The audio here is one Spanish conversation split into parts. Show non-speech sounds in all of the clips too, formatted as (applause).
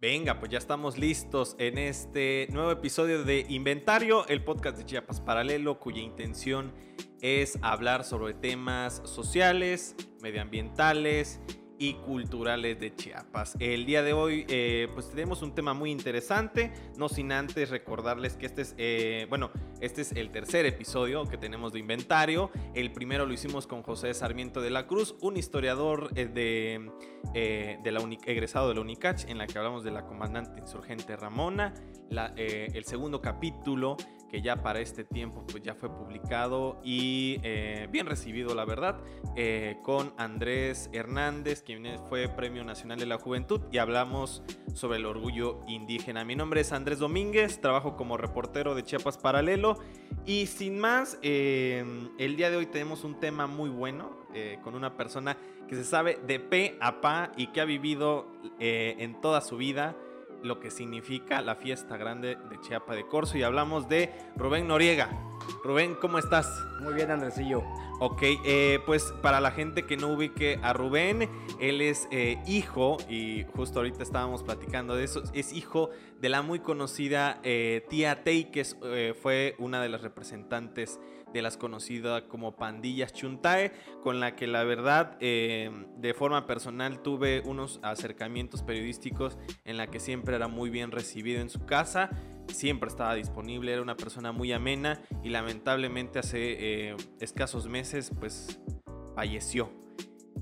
Venga, pues ya estamos listos en este nuevo episodio de Inventario, el podcast de Chiapas Paralelo, cuya intención es hablar sobre temas sociales, medioambientales y culturales de Chiapas. El día de hoy, eh, pues tenemos un tema muy interesante, no sin antes recordarles que este es, eh, bueno, este es el tercer episodio que tenemos de inventario. El primero lo hicimos con José Sarmiento de la Cruz, un historiador eh, de, de la egresado de la UNICACH, en la que hablamos de la comandante insurgente Ramona. el segundo capítulo que ya para este tiempo pues ya fue publicado y eh, bien recibido la verdad, eh, con Andrés Hernández, quien fue Premio Nacional de la Juventud y hablamos sobre el orgullo indígena. Mi nombre es Andrés Domínguez, trabajo como reportero de Chiapas Paralelo y sin más, eh, el día de hoy tenemos un tema muy bueno con una persona que se sabe de pe a pa y que ha vivido en toda su vida lo que significa la fiesta grande de Chiapa de Corzo y hablamos de Rubén Noriega. Rubén, ¿cómo estás? Muy bien, Andresillo. Ok, eh, pues para la gente que no ubique a Rubén, él es eh, hijo, y justo ahorita estábamos platicando de eso, es hijo de la muy conocida eh, tía Tei, que fue una de las representantes de las conocidas como pandillas Chuntae, con la que la verdad eh, de forma personal tuve unos acercamientos periodísticos en la que siempre era muy bien recibido en su casa, siempre estaba disponible, era una persona muy amena y lamentablemente hace eh, escasos meses pues falleció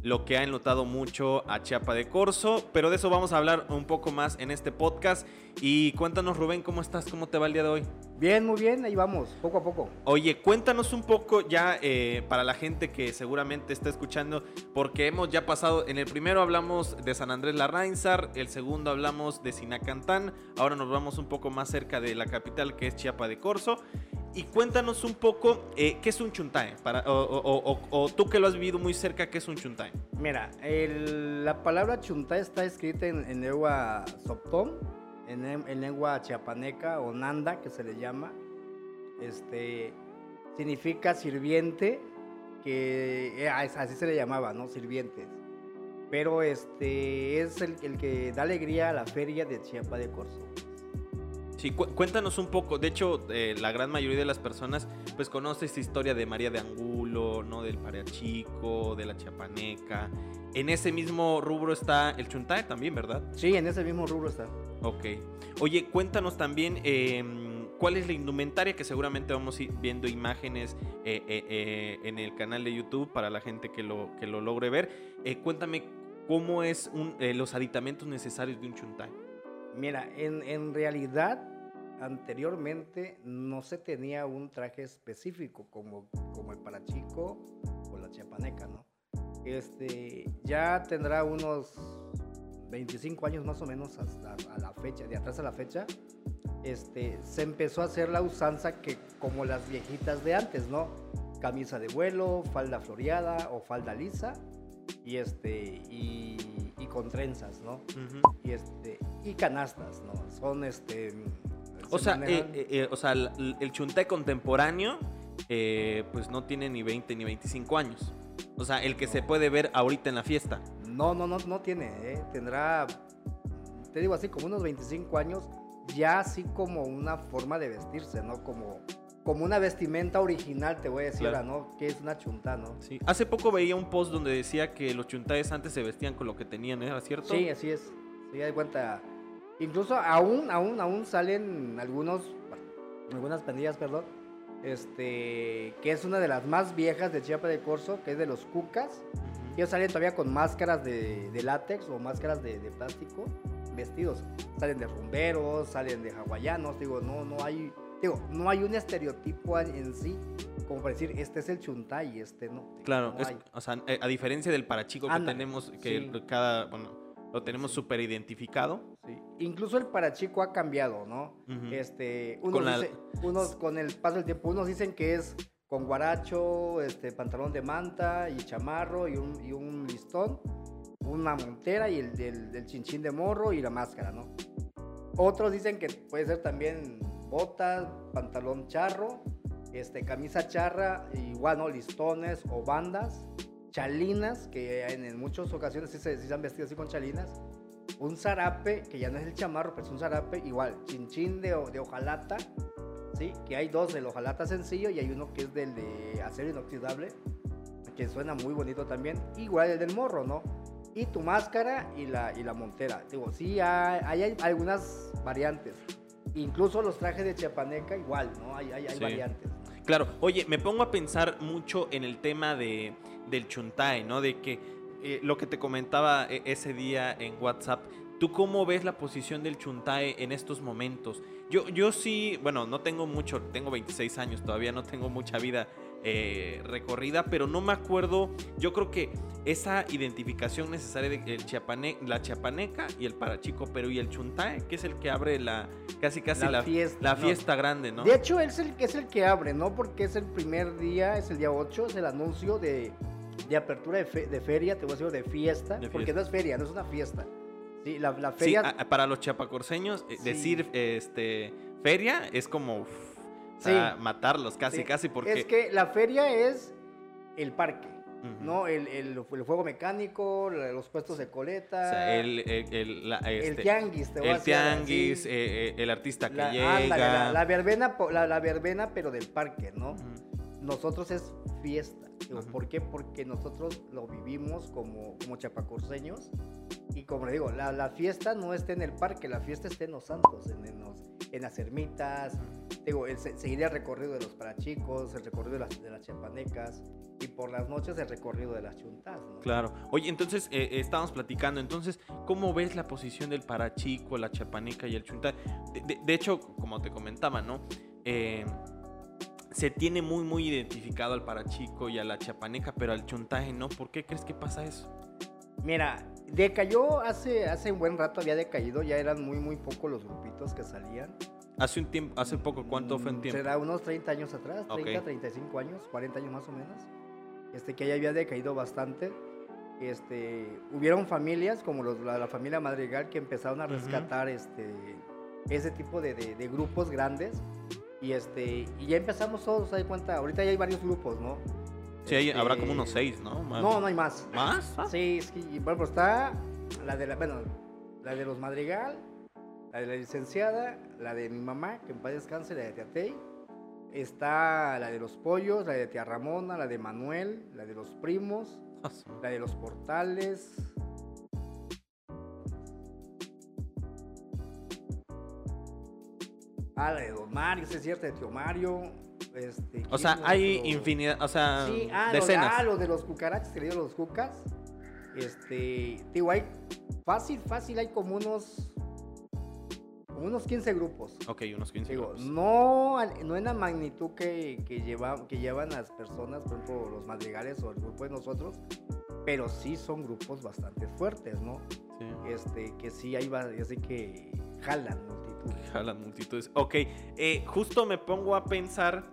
lo que ha enlotado mucho a Chiapa de Corso, pero de eso vamos a hablar un poco más en este podcast. Y cuéntanos, Rubén, ¿cómo estás? ¿Cómo te va el día de hoy? Bien, muy bien, ahí vamos, poco a poco. Oye, cuéntanos un poco ya eh, para la gente que seguramente está escuchando, porque hemos ya pasado, en el primero hablamos de San Andrés Larrainzar, el segundo hablamos de Sinacantán, ahora nos vamos un poco más cerca de la capital que es Chiapa de Corso. Y cuéntanos un poco eh, qué es un chuntae, para, o, tú que lo has vivido muy cerca, ¿qué es un chuntae? Mira, la palabra chuntae está escrita en, lengua soptón, en, lengua chiapaneca o nanda, que se le llama. Este, significa sirviente, que eh, así se le llamaba, ¿no? Sirvientes. Pero este es el, el que da alegría a la feria de Chiapa de Corzo. Sí, cuéntanos un poco. De hecho, eh, la gran mayoría de las personas pues conoce esta historia de María de Angulo, ¿no? Del Chico, de la Chiapaneca. En ese mismo rubro está el Chuntae también, ¿verdad? Sí, en ese mismo rubro está. Ok. Oye, cuéntanos también em, cuál es la indumentaria, que seguramente vamos a ir viendo imágenes eh, eh, en el canal de YouTube para la gente que lo, que lo logre ver. cuéntame cómo es los aditamentos necesarios de un Chuntae. Mira, en, en realidad anteriormente no se tenía un traje específico como, como el parachico o la chiapaneca, ¿no? Este, ya tendrá unos 25 años más o menos hasta a la fecha, de atrás a la fecha, este, se empezó a hacer la usanza que como las viejitas de antes, ¿no? Camisa de vuelo, falda floreada o falda lisa y este y, con trenzas, ¿no? Y este y canastas, ¿no? Son este o sea, eh, eh, eh, o sea, el, el contemporáneo, pues no tiene ni 20 ni 25 años. O sea, el que se puede ver ahorita en la fiesta. No, no, no, no tiene. Tendrá, te digo así, como unos 25 años, ya así como una forma de vestirse, ¿no? Como, como una vestimenta original, te voy a decir, ¿no? Que es una chunta, ¿no? Sí. Hace poco veía un post donde decía que los chuntaes antes se vestían con lo que tenían, ¿era cierto? Sí, así es. Sí, de cuenta Incluso aún, aún, aún salen algunos, algunas pandillas, perdón, este, que es una de las más viejas de Chiapa de Corso, que es de los Cucas. Ellos salen todavía con máscaras de, látex o máscaras de, plástico, vestidos. Salen de rumberos, salen de hawaianos, digo, no, no hay, digo, no hay un estereotipo en sí como para decir, este es el chuntay y este no. Claro, o sea, eh, a diferencia del parachico que tenemos, que cada, bueno, lo tenemos súper identificado. Sí. Incluso el parachico ha cambiado, ¿no? este, unos, con, el paso del tiempo, unos dicen que es con guaracho, este, pantalón de manta y chamarro y un, y un listón, una montera y el del, chinchín de morro y la máscara, ¿no? Otros dicen que puede ser también botas, pantalón charro, este, camisa charra, igual, ¿no? Listones o bandas, chalinas, que en, muchas ocasiones sí se, sí se han vestido así con chalinas, un zarape, que ya no es el chamarro, pero es un zarape, igual, chinchín de, de hojalata, ¿sí? Que hay dos del hojalata sencillo y hay uno que es del de acero inoxidable, que suena muy bonito también, igual el del morro, ¿no? Y tu máscara y la, y la montera. Digo, sí, hay, hay- hay algunas variantes. Incluso los trajes de chiapaneca, igual, ¿no? Hay, hay, hay Sí. variantes. Claro, oye, me pongo a pensar mucho en el tema de, del chuntae, ¿no? De que eh, lo que te comentaba eh, ese día en WhatsApp, ¿tú cómo ves la posición del chuntae en estos momentos? Yo, yo sí, bueno, no tengo mucho, tengo 26 años, todavía no tengo mucha vida eh, recorrida, pero no me acuerdo, yo creo que esa identificación necesaria de el chiapane, la chiapaneca y el parachico, pero y el chuntae, que es el que abre la, casi casi La la, fiesta, la no. fiesta grande, ¿no? De hecho, es el, es el que abre, ¿no? Porque es el primer día, es el día 8, es el anuncio de, de apertura de, fe- de feria, te voy a decir, de fiesta, De porque no es feria, no es una fiesta. Sí, la, feria... a- para los chapacorseños, eh, Sí. decir este feria es como uf, matarlos casi, casi, porque Es que la feria es el parque. ¿no? El, el, el juego mecánico, los puestos de coleta, o sea, el, el, el- este, tianguis, te voy a el tianguis, eh, eh, el artista que La, llega. ándale, la, la verbena, la, verbena, pero del parque, ¿no? Nosotros es fiesta. Digo. ¿Por qué? Porque nosotros lo vivimos como, como chapacorseños. Y como le digo, la, la fiesta no está en el parque, la fiesta está en los santos, en, en, los- en las ermitas. Digo, el, se- seguir el recorrido de los parachicos, el recorrido de las, de las chapanecas. Y por las noches el recorrido de las chuntas, ¿no? Claro. Oye, entonces eh, eh, estábamos platicando. Entonces, ¿cómo ves la posición del parachico, la chapaneca y el chuntae? De, de- de hecho, como te comentaba, ¿no? Eh, se tiene muy, muy identificado al parachico y a la chapaneca, pero al chuntaje no. ¿Por qué crees que pasa eso? Mira, decayó hace, hace un buen rato, había decaído, ya eran muy, muy pocos los grupitos que salían. Hace un tiempo, hace poco, ¿cuánto fue en tiempo? Será unos 30 años atrás, 30, Ok. 35 años, 40 años más o menos. Este, que ya había decaído bastante. Este, hubieron familias como los- la, la familia Madrigal que empezaron a rescatar este, ese tipo de, de- de grupos grandes. Y, este, y ya empezamos todos, ¿se da cuenta? Ahorita ya hay varios grupos, ¿no? Sí, hay- Este, habrá como unos seis, ¿no? Más- No, no hay más. ¿Más? Ah, Sí, es que, bueno, pues está la de la, bueno, la de los Madrigal, la de la licenciada, la de mi mamá, que en paz descanse, la de Teatey. Está la de los pollos, la de tía Ramona, la de Manuel, la de los primos, ah, la de los portales. Ah, la de Don Mario, sí es cierto, de Tío Mario. Este, O sea, hay Otro- infinidad, o sea, Sí, ah, lo de, decenas. ah, lo de los cucarachas, que le digo los cucas. Este, digo, hay fácil, fácil, hay como unos, unos 15 grupos. Ok, unos 15 Digo, grupos. no, no en la magnitud que, que, lleva, que llevan las personas, por ejemplo, los madrigales o el grupo de nosotros, pero sí son grupos bastante fuertes, ¿no? Sí. Este, que sí hay, así que jalan multitud. Jalan multitudes. Ok, eh, justo me pongo a pensar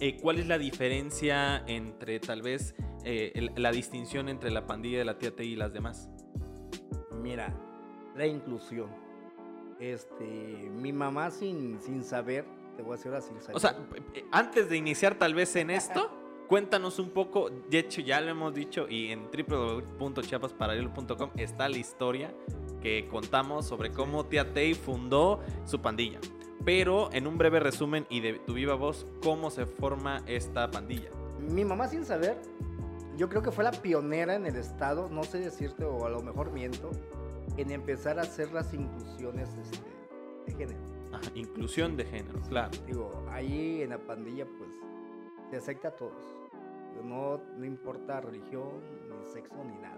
eh, cuál es la diferencia entre tal vez eh, el- la distinción entre la pandilla de la tía T y las demás. Mira, la inclusión. Este, mi mamá sin, sin saber, te voy a decir ahora sin saber. O sea, antes de iniciar tal vez en esto, (laughs) cuéntanos un poco, de hecho ya lo hemos dicho y en www.chiapasparalelo.com está la historia que contamos sobre cómo Tía Tei fundó su pandilla. Pero en un breve resumen y de tu viva voz, ¿cómo se forma esta pandilla? mi mamá sin saber, yo creo que fue la pionera en el estado, no sé decirte o a lo mejor miento, en empezar a hacer las inclusiones este, de género. Ajá, inclusión de género, claro. Digo, ahí en la pandilla pues se acepta a todos. No, no importa religión, ni sexo, ni nada.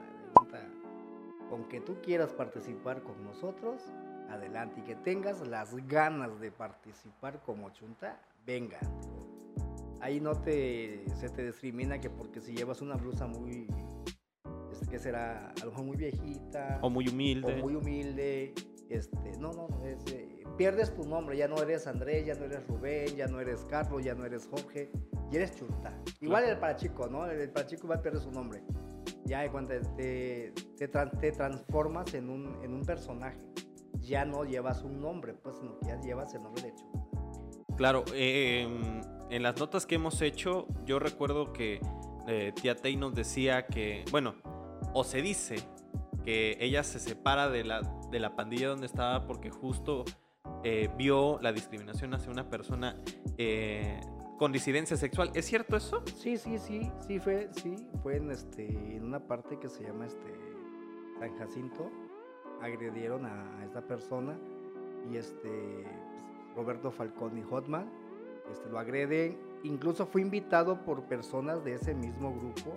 Con que tú quieras participar con nosotros, adelante. Y que tengas las ganas de participar como chunta, venga. Ahí no te, se te discrimina que porque si llevas una blusa muy, este, que será? A lo mejor muy viejita O muy humilde. o muy humilde. Este, no, no, es, eh, pierdes tu nombre, ya no eres Andrés, ya no eres Rubén, ya no eres Carlos, ya no eres Jorge, y eres Chunta. Igual el parachico, ¿no? El, el parachico igual pierde su nombre. Ya de cuenta, te, te, te transformas en un, en un personaje. Ya no llevas un nombre, pues, sino que ya llevas el nombre de Chunta. Claro, eh, en las notas que hemos hecho, yo recuerdo que eh, tía Tay nos decía que, bueno, o se dice que ella se separa de la, de la pandilla donde estaba porque justo eh, vio la discriminación hacia una persona eh, con disidencia sexual. ¿Es cierto eso? Sí, sí, sí, sí fue, sí, fue en este, en una parte que se llama este San Jacinto, agredieron a, esta persona y este pues, Roberto Falcón y Hotman este, lo agreden, incluso fue invitado por personas de ese mismo grupo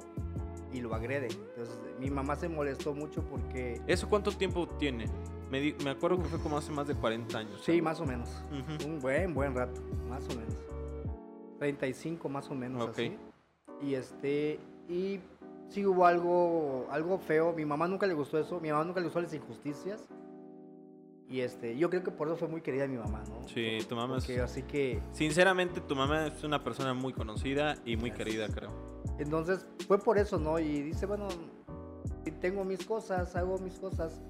y lo agreden. Entonces mi mamá se molestó mucho porque... ¿Eso cuánto tiempo tiene? Me, me acuerdo que fue como hace más de 40 años. Sí, más o menos. Un buen, buen rato, más o menos. 35 más o menos así. Y este, y sí hubo algo, algo feo. Mi mamá nunca le gustó eso. Mi mamá nunca le gustó las injusticias. Y este, yo creo que por eso fue muy querida mi mamá, ¿no? Sí, tu mamá es... Así que... Sinceramente, tu mamá es una persona muy conocida y muy querida, creo. Entonces, fue por eso, ¿no? Y dice, bueno, tengo mis cosas, hago mis cosas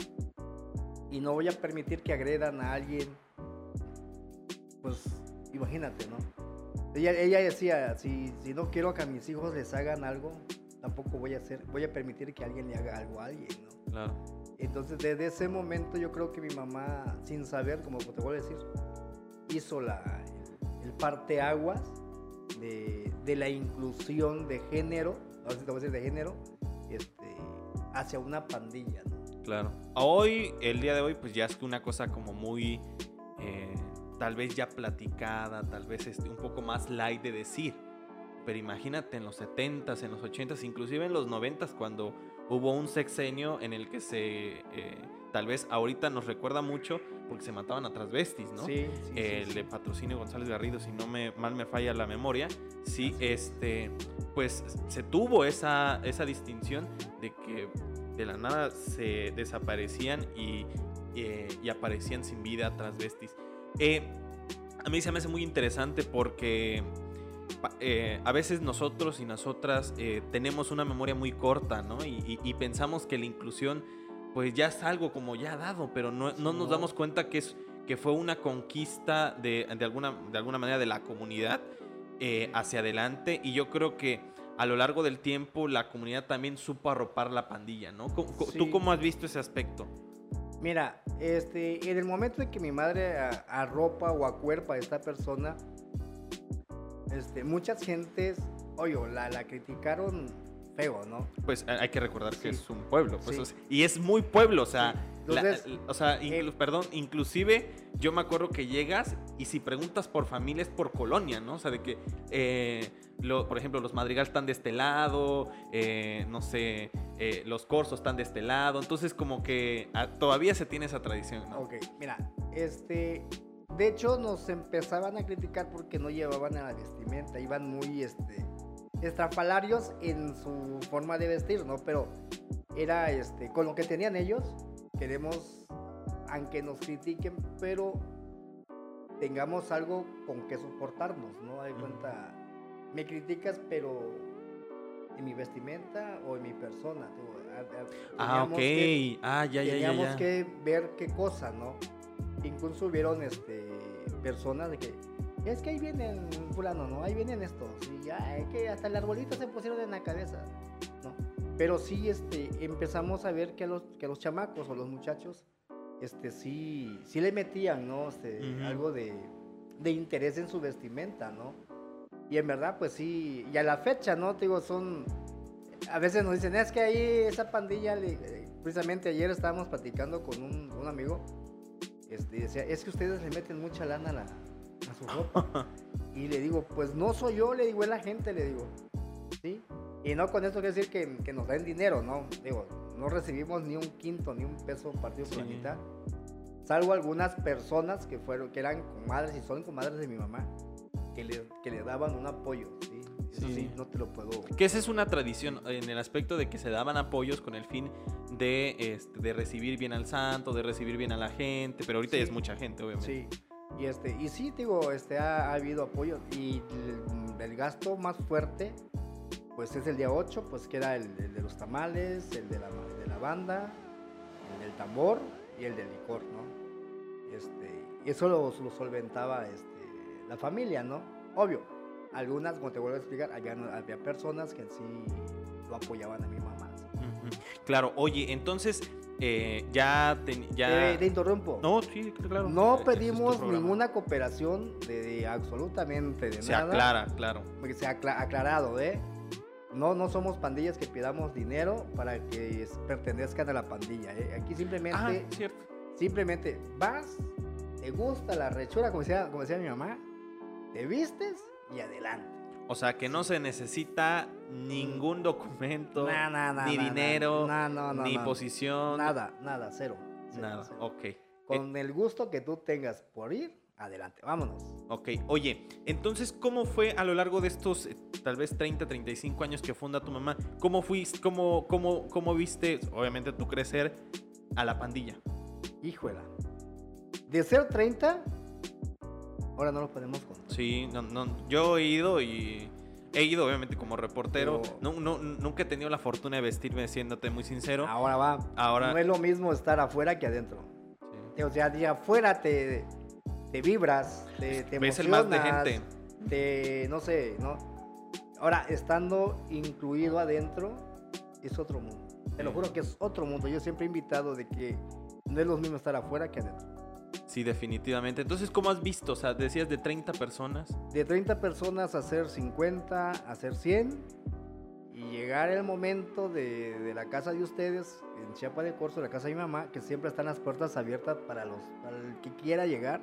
y no voy a permitir que agredan a alguien, pues imagínate, ¿no? Ella, ella decía, si, si no quiero que a mis hijos les hagan algo, tampoco voy a hacer, voy a permitir que alguien le haga algo a alguien, ¿no? Claro. Entonces, desde ese momento yo creo que mi mamá, sin saber, como te voy a decir, hizo la, el, parteaguas de, de la inclusión de género, ahora sí te voy a decir de género, este, hacia una pandilla, ¿no? Claro. Hoy, el día de hoy, pues ya es una cosa como muy, eh, tal vez ya platicada, tal vez este, un poco más light de decir. Pero imagínate en los 70s, en los 80s, inclusive en los 90s, cuando hubo un sexenio en el que se, eh, tal vez ahorita nos recuerda mucho porque se mataban a transvestis, ¿no? Sí, El de patrocinio González Garrido, si no me mal me falla la memoria, sí, este, pues se tuvo esa, esa distinción de que de la nada se desaparecían y, eh, y aparecían sin vida transvestis. Eh, a mí se me hace muy interesante porque eh, a veces nosotros y nosotras tenemos una memoria muy corta, ¿no? Y, pensamos que la inclusión, pues ya es algo como ya dado, pero no, no nos damos cuenta que, es, que fue una conquista de, de, alguna, de alguna manera de la comunidad hacia adelante. Y yo creo que a lo largo del tiempo la comunidad también supo arropar la pandilla, ¿no? ¿Tú cómo has visto ese aspecto? Mira, este, en el momento en que mi madre arropa o acuerpa a esta persona, este, muchas gentes, oye, la, la criticaron feo, ¿no? Pues hay que recordar que es un pueblo, pues, y es muy pueblo, o sea, o sea, perdón, inclusive yo me acuerdo que llegas y si preguntas por familia es por colonia, ¿no? O sea, de que, eh, por ejemplo, los Madrigal están de este lado, eh, no sé, eh, los Corsos están de este lado, entonces como que ah, todavía se tiene esa tradición, ¿no? Ok, mira, este, de hecho nos empezaban a criticar porque no llevaban a la vestimenta, iban muy, este, estrafalarios en su forma de vestir, ¿no? Pero era, este, con lo que tenían ellos, queremos, aunque nos critiquen, pero tengamos algo con que soportarnos, ¿no? Hay cuenta, me criticas, pero en mi vestimenta o en mi persona. ah, ok. ah, ya, ya, ya. Teníamos que ver qué cosa, ¿no? Incluso hubieron este, personas de que, es que ahí vienen fulano, ¿no? Ahí vienen estos. Y ya, es que hasta el arbolito se pusieron en la cabeza, ¿no? Pero sí, este, empezamos a ver que los, que los chamacos o los muchachos, este, sí, sí le metían, ¿no? Este, Algo de, de, interés en su vestimenta, ¿no? Y en verdad, pues sí, y a la fecha, ¿no? Te digo, son, a veces nos dicen, es que ahí esa pandilla, precisamente ayer estábamos platicando con un, un amigo, este, decía, es que ustedes le meten mucha lana a, la, a su ropa. y le digo, pues no soy yo, le digo, es la gente, le digo, ¿sí? Y no con esto quiere decir que, que, nos den dinero, ¿no? Digo, no recibimos ni un quinto, ni un peso partido por la mitad. Salvo algunas personas que fueron, que eran comadres y son comadres de mi mamá, que le, que le daban un apoyo, ¿sí? Eso sí. no te lo puedo. Que esa es una tradición en el aspecto de que se daban apoyos con el fin de, este, de recibir bien al santo, de recibir bien a la gente, pero ahorita ya es mucha gente, obviamente. Sí. Y, este, y sí, digo, este, ha, ha habido apoyo. Y el, gasto más fuerte pues es el día 8, pues queda el, el de los tamales, el de la, de la, banda, el del tambor y el del licor, ¿no? Este, eso lo, lo solventaba este, la familia, ¿no? Obvio, algunas, como te vuelvo a explicar, había, había personas que sí lo apoyaban a mi mamá. Claro, oye, entonces eh, ya, ten- ya... Te, te interrumpo. No, sí, claro. No Eh, ese es tu pedimos ninguna cooperación de, de absolutamente de Se nada. aclara, claro. Porque se ha acla- aclarado, ¿eh? No, no somos pandillas que pidamos dinero para que pertenezcan a la pandilla, ¿eh? Aquí simplemente, Ah, cierto. simplemente vas, te gusta la rechura, como decía, como decía mi mamá, te vistes y adelante. O sea, que no se necesita ningún documento, Na, na, na, ni dinero, ni posición. Nada, nada, cero. cero, Nada, cero. ok. Con el gusto que tú tengas por ir, adelante, vámonos. Ok, oye, entonces, ¿cómo fue a lo largo de estos eh, tal vez 30, 35 años que funda tu mamá? ¿Cómo fuiste, cómo, cómo, cómo viste, obviamente, tu crecer a la pandilla? Híjola. De ser 30, ahora no lo podemos contar. Sí, no, no, yo he ido y he ido, obviamente, como reportero. No, no, nunca he tenido la fortuna de vestirme, siéndote muy sincero. Ahora va. Ahora- No es lo mismo estar afuera que adentro. Sí. O sea, de afuera te, te vibras, te, te Ves el más de gente. Te, no sé, ¿no? Ahora, estando incluido adentro, es otro mundo. Te lo juro que es otro mundo. Yo siempre he invitado de que no es lo mismo estar afuera que adentro. Sí, definitivamente. Entonces, ¿cómo has visto? O sea, decías de 30 personas. De 30 personas a hacer 50, a hacer 100 y llegar el momento de, de la casa de ustedes, en Chiapa de Corzo, la casa de mi mamá, que siempre están las puertas abiertas para, los, para el que quiera llegar.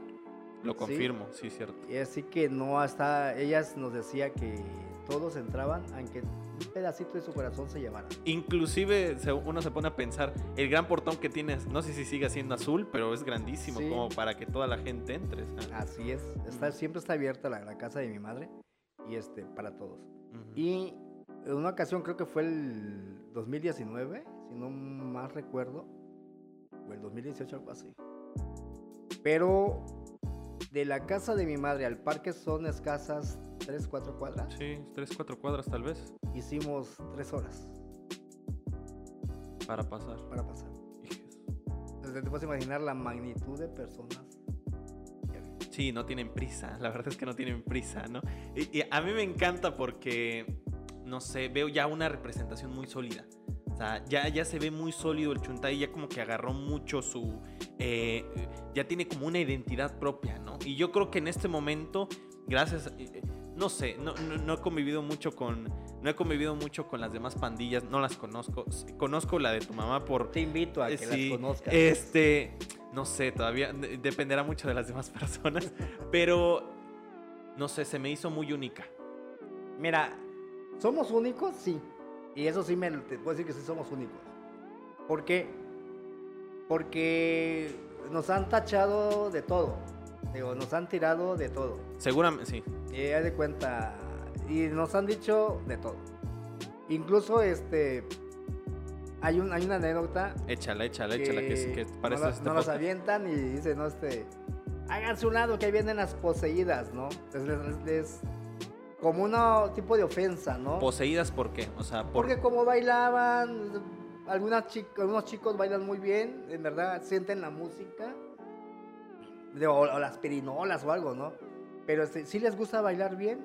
Lo Sí. confirmo, sí, cierto. Y así que no hasta, ellas nos decía que todos entraban, aunque un pedacito de su corazón se llevara. Inclusive uno se pone a pensar, el gran portón que tienes, no sé si sigue siendo azul, pero es grandísimo Sí. como para que toda la gente entre. ¿sabes? Así es, está, siempre está abierta la, la casa de mi madre y este, para todos. Y en una ocasión, creo que fue el 2019, si no más recuerdo, o el 2018, algo así. Pero de la casa de mi madre al parque son escasas 3, 4 cuadras. Sí, tres, cuatro cuadras tal vez Hicimos 3 horas para pasar. para pasar. Entonces te puedes imaginar la magnitud de personas. Sí, no tienen prisa, la verdad es que no tienen prisa, ¿no? Y, y a mí me encanta porque, no sé, veo ya una representación muy sólida. O sea, ya, ya se ve muy sólido el Chuntay, ya como que agarró mucho su... eh, ya tiene como una identidad propia, ¿no? Y yo creo que en este momento, gracias... eh, no sé, no, no, no he convivido mucho con... No he convivido mucho con las demás pandillas, no las conozco. Conozco la de tu mamá por, Te invito a que sí, las conozcas. Este, no sé, todavía de- dependerá mucho de las demás (laughs) personas, pero no sé, se me hizo muy única. Mira, ¿somos únicos? Sí. Y eso sí me te puedo decir que sí somos únicos. ¿Por qué? Porque nos han tachado de todo. Digo, nos han tirado de todo. Seguramente sí. Y de cuenta. Y nos han dicho de todo. Incluso este. Hay, un, hay una anécdota. Échala, échala, échala, que, es- que no, la- es este no las podcast. avientan y dicen, no, este. Háganse un lado que ahí vienen las poseídas, ¿no? Es, es- es como un tipo de ofensa, ¿no? Poseídas, ¿por qué? O sea, por... Porque como bailaban, algunas chi- algunos chicos bailan muy bien, en verdad, sienten la música, o, o las perinolas o algo, ¿no? Pero este, si les gusta bailar bien,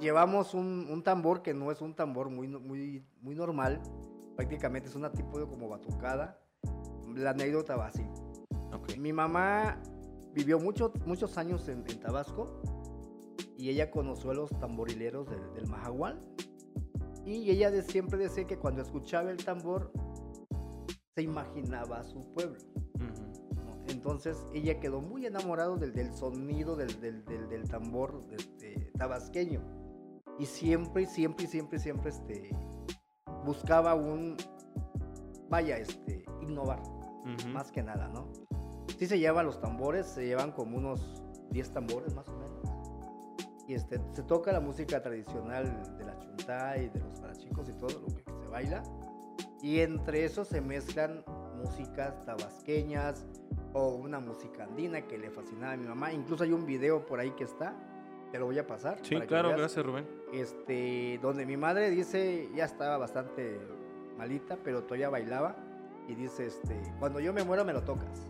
llevamos un, un tambor que no es un tambor muy, muy, muy normal, prácticamente es una tipo de como batucada. La anécdota va así. Mi mamá vivió mucho- muchos años en, en Tabasco y ella conoció a los tamborileros del, del Mahahual. Y ella de, siempre decía que cuando escuchaba el tambor se imaginaba a su pueblo. Entonces ella quedó muy enamorada del, del sonido del, del- del- tambor este, tabasqueño. Y siempre, siempre, siempre, siempre este, buscaba un, vaya, este, innovar Ujú. más que nada, ¿no? Sí se llevan los tambores, se llevan como unos 10 tambores más o menos. Y este, se toca la música tradicional de la chuntay, de los parachicos y todo lo que se baila. Y entre eso se mezclan músicas tabasqueñas o una música andina que le fascinaba a mi mamá. Incluso hay un video por ahí que está, te lo voy a pasar. Sí, claro, veas gracias Rubén. este, donde mi madre dice, ya estaba bastante malita, pero todavía bailaba, y dice, este, cuando yo me muero me lo tocas.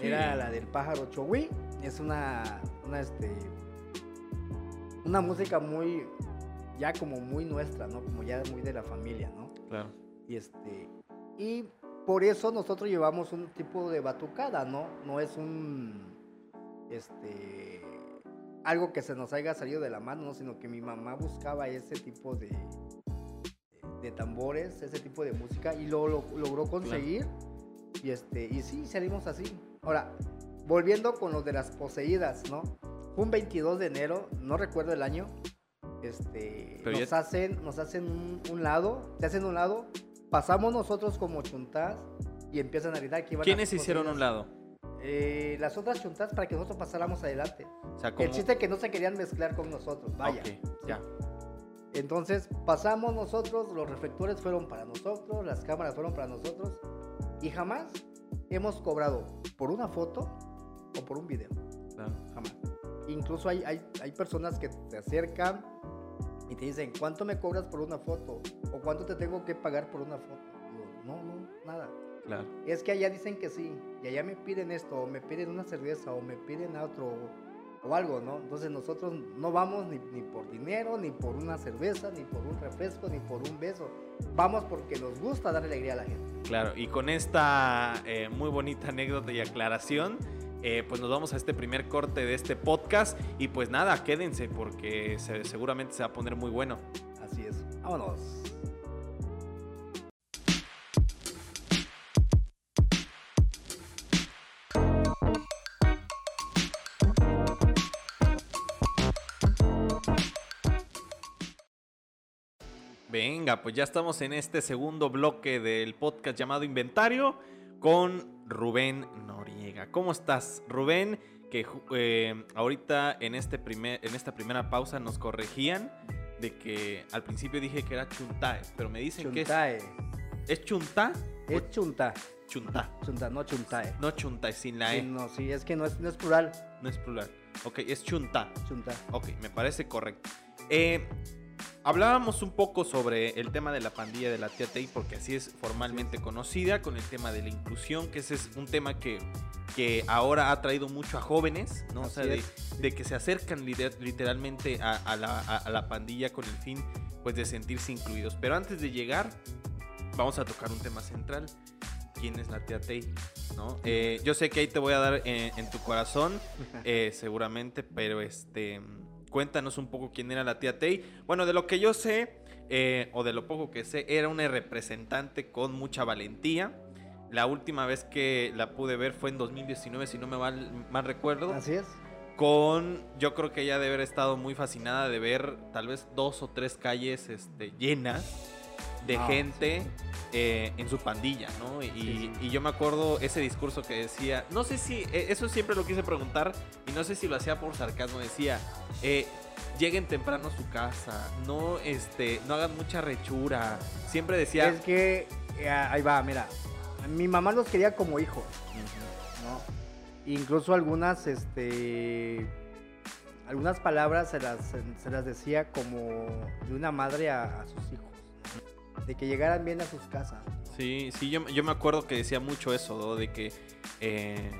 Sí. Era la del pájaro Chogui, es una, una, este, una música muy, ya como muy nuestra, ¿no? Como ya muy de la familia, ¿no? Claro. Y este, y por eso nosotros llevamos un tipo de batucada, ¿no? No es un, este, algo que se nos haya salido de la mano, ¿no? Sino que mi mamá buscaba ese tipo de, de tambores, ese tipo de música y lo, lo- logró conseguir. Y este, y sí, salimos así. Ahora, volviendo con los de las poseídas, ¿no? Un 22 de enero, no recuerdo el año. Este, Pero nos ya- hacen, nos hacen un, un lado, se hacen un lado, pasamos nosotros como chuntas y empiezan a gritar que iban ¿Quiénes las hicieron un poseídas. lado? Eh, las otras chuntas para que nosotros pasáramos adelante. O sea. El chiste es que no se querían mezclar con nosotros, vaya. Ok, ya. Entonces pasamos nosotros, los reflectores fueron para nosotros, las cámaras fueron para nosotros y jamás hemos cobrado por una foto o por un video. claro. Jamás. Incluso hay, hay, hay personas que te acercan y te dicen, ¿cuánto me cobras por una foto? ¿O cuánto te tengo que pagar por una foto? Digo, no, no, nada. Claro. Es que allá dicen que sí, y allá me piden esto, o me piden una cerveza, o me piden otro, o algo, ¿no? Entonces nosotros no vamos ni, ni por dinero, ni por una cerveza, ni por un refresco, ni por un beso. Vamos porque nos gusta dar alegría a la gente. Claro, y con esta eh, muy bonita anécdota y aclaración, eh, pues nos vamos a este primer corte de este podcast. Y pues nada, quédense porque se- seguramente se va a poner muy bueno. Así es. Vámonos. Venga, pues ya estamos en este segundo bloque del podcast llamado Inventario con Rubén Noriega. ¿Cómo estás, Rubén? Que eh, ahorita en, este primer, en esta primera pausa nos corregían de que al principio dije que era chuntae, pero me dicen Chuntae. que es, ¿es chuntá o Es chunta. chuntá. Chunta, no chuntae. No chuntae, sin la Sí, E, no, sí, es que no es, no es plural. no es plural. Ok, es chuntá. Chunta. Ok, me parece correcto. Eh, hablábamos un poco sobre el tema de la pandilla de la tía Tei, porque así es formalmente conocida, con el tema de la inclusión, que ese es un tema que, que ahora ha traído mucho a jóvenes, ¿no? O sea, de, que se acercan liter- literalmente a, a la, a- a la pandilla con el fin, pues, de sentirse incluidos. Pero antes de llegar, vamos a tocar un tema central. ¿Quién es la tía Tei? ¿No? Eh, yo sé que ahí te voy a dar en, en tu corazón, (laughs) eh, seguramente, pero este, cuéntanos un poco quién era la tía Tei. Bueno, de lo que yo sé, eh, o de lo poco que sé, era una representante con mucha valentía. La última vez que la pude ver fue en 2019, si no me mal, mal recuerdo. Así es. Con, yo creo que ella debe haber estado muy fascinada de ver tal vez dos o tres calles este, llenas de Ah, gente eh, en su pandilla, ¿no? Y, sí. y yo me acuerdo ese discurso que decía, no sé si, eh, eso siempre lo quise preguntar y no sé si lo hacía por sarcasmo, decía, eh, lleguen temprano a su casa, no, este, no hagan mucha rechura, siempre decía... Es que, eh, ahí va, mira. Mi mamá los quería como hijos. ¿no? Incluso algunas, este, algunas palabras se las, se las decía como de una madre a, a sus hijos, ¿no? De que llegaran bien a sus casas. Sí, sí, yo, yo me acuerdo que decía mucho eso, ¿no? De que eh,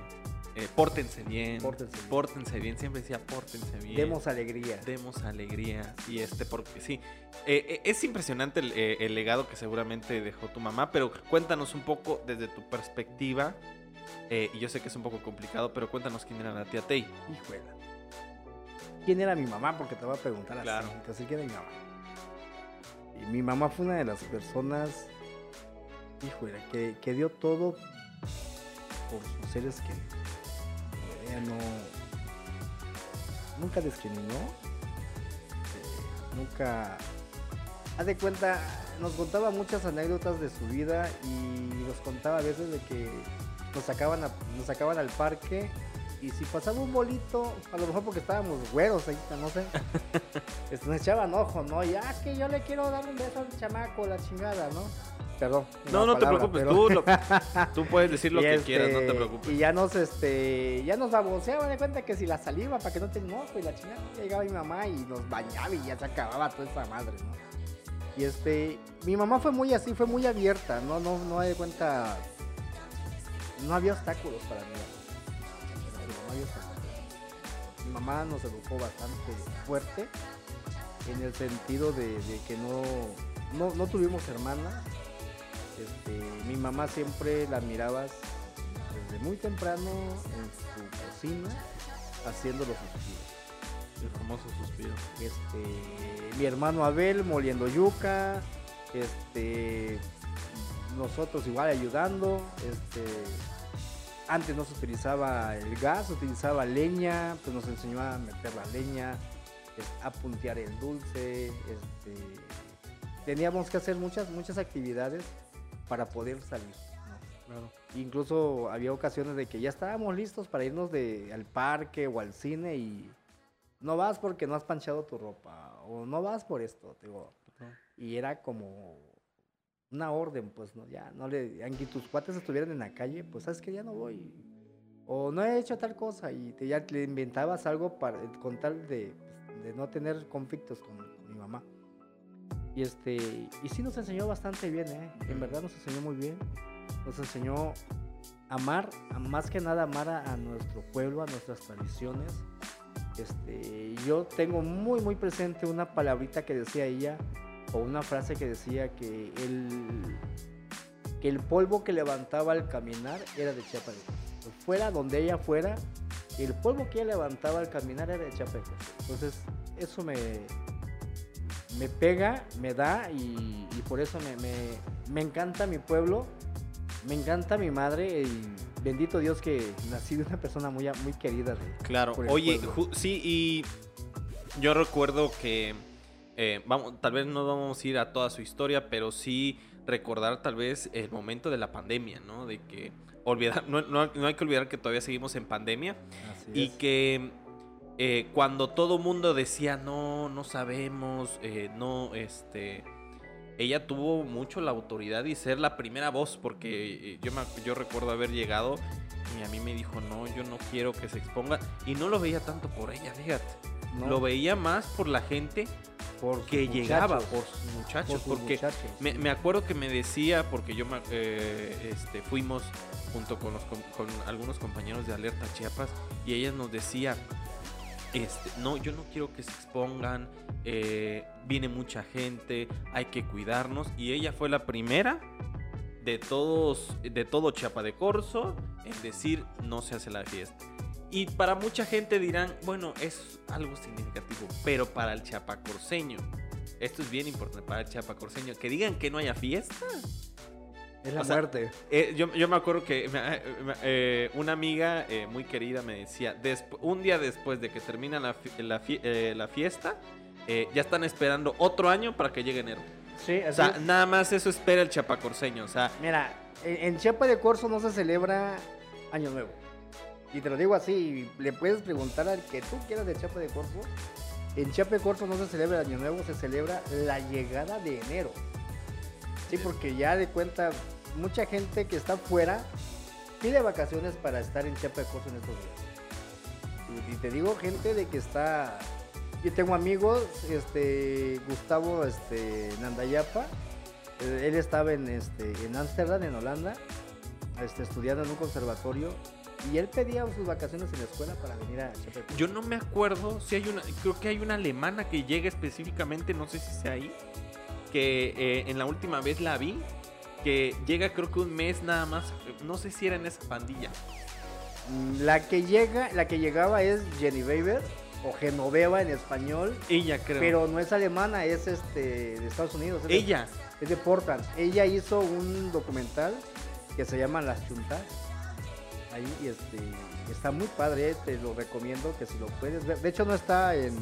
eh, pórtense bien. Pórtense bien. Pórtense bien. Siempre decía pórtense bien. Demos alegría. Demos alegría. Y este, porque sí. Eh, eh, es impresionante el, el legado que seguramente dejó tu mamá, pero cuéntanos un poco desde tu perspectiva. y yo sé que es un poco complicado, pero cuéntanos quién era la tía Tei. Hijuela. ¿Quién era mi mamá? Porque te voy a preguntar así. Claro. Entonces, ¿quién era mi mamá? Mi mamá fue una de las personas, híjole, que, que dio todo por sus seres que ella no. Nunca discriminó. eh, nunca. Haz de cuenta, nos contaba muchas anécdotas de su vida y nos contaba a veces de que nos sacaban, a- nos sacaban al parque y si pasaba un bolito, a lo mejor porque estábamos güeros ahí, no sé, (laughs) este, nos echaban ojo, ¿no? Y ah, es que yo le quiero dar un beso al chamaco, la chingada, ¿no? Perdón. No, no te preocupes. pero- Tú, lo- (laughs) tú puedes decir lo que este, quieras, no te preocupes. Y ya nos, este, ya nos baboseaban de cuenta que si la saliva para que no te mojo y la chingada, llegaba mi mamá y nos bañaba y ya se acababa toda esa madre, ¿no? Y este, mi mamá fue muy así, fue muy abierta, no, no, no de cuenta, no había obstáculos para mí. Mi mamá nos educó bastante fuerte en el sentido de, de que no, no, no tuvimos hermanas. Este, mi mamá siempre la mirabas desde muy temprano en su cocina haciendo los suspiros. El famoso suspiro. Este, mi hermano Abel moliendo yuca, este, nosotros igual ayudando, este, antes no se utilizaba el gas, se utilizaba leña, pues nos enseñó a meter la leña, a puntear el dulce, este, teníamos que hacer muchas, muchas actividades para poder salir. ¿no? Claro. Incluso había ocasiones de que ya estábamos listos para irnos de, al parque o al cine y no vas porque no has panchado tu ropa o no vas por esto, digo. Y era como una orden, pues, ¿no? Ya, no le, aunque tus cuates estuvieran en la calle, pues, ¿sabes que Ya no voy. O no he hecho tal cosa y te, ya le inventabas algo para, con tal de, pues, de no tener conflictos con, con mi mamá. Y este, y sí nos enseñó bastante bien, ¿eh? En verdad nos enseñó muy bien. Nos enseñó a amar, a más que nada amar a, a nuestro pueblo, a nuestras tradiciones. Este, yo tengo muy, muy presente una palabrita que decía ella, o una frase que decía que el, que el polvo que levantaba al caminar era de Chiapas. Fuera donde ella fuera, el polvo que ella levantaba al caminar era de Chiapas. Entonces, eso me, me pega, me da y, y por eso me, me- me encanta mi pueblo, me encanta mi madre y bendito Dios que nací de una persona muy, muy querida. de- Claro, oye, ju- sí, y yo recuerdo que, eh, vamos, tal vez no vamos a ir a toda su historia, pero sí recordar tal vez el momento de la pandemia, ¿no? De que olvidar, no, no- no hay que olvidar que todavía seguimos en pandemia Así y es. que eh, cuando todo mundo decía no, no sabemos, eh, no, este, ella tuvo mucho la autoridad y ser la primera voz, porque yo, me, yo recuerdo haber llegado y a mí me dijo no, yo no quiero que se exponga y no lo veía tanto por ella, fíjate, No, lo veía más por la gente por que llegaba, por sus muchachos, por porque muchachos, me, acuerdo que me decía, porque yo eh, este, fuimos junto con, los, com- con algunos compañeros de Alerta Chiapas y ella nos decía, este, no, yo no quiero que se expongan, eh, viene mucha gente, hay que cuidarnos y ella fue la primera de todos, de todo Chiapa de Corzo en decir no se hace la fiesta. Y para mucha gente dirán, bueno, es algo significativo, pero para el chiapacorseño, esto es bien importante para el chiapacorseño, que digan que no haya fiesta. Es la o sea, muerte. Eh, yo, yo me acuerdo que me- eh, me- eh, una amiga eh, muy querida me decía, un día después de que termina la, la la fiesta, ya están esperando otro año para que llegue enero. Sí, O así sea, es. nada más eso espera el chiapacorseño. O sea, Mira, en, en Chiapa de Corzo no se celebra Año Nuevo. Y te lo digo así, le puedes preguntar al que tú quieras de Chiapa de Corzo. En Chiapa de Corzo no se celebra Año Nuevo, se celebra la llegada de enero. Sí, porque ya de cuenta, mucha gente que está fuera pide vacaciones para estar en Chiapa de Corzo en estos días. Y, y te digo, gente de que está. Yo tengo amigos, este, Gustavo este, Nandayapa, eh, él estaba en este en Ámsterdam, en Holanda, este, estudiando en un conservatorio y él pedía sus vacaciones en la escuela para venir a de Corzo. yo no me acuerdo si hay una, creo que hay una alemana que llega específicamente, no sé si sea ahí, que eh, en la última vez la vi, que llega creo que un mes nada más, no sé si era en esa pandilla. Mm, La que llega, la que llegaba es Jenny Weber o Genoveva en español, Ella creo. pero no es alemana, es este de Estados Unidos. es de- ella. es de Portland. Ella hizo un documental que se llama Las Chuntas. Ahí y este está muy padre, eh, te lo recomiendo que si lo puedes ver. De hecho no está en,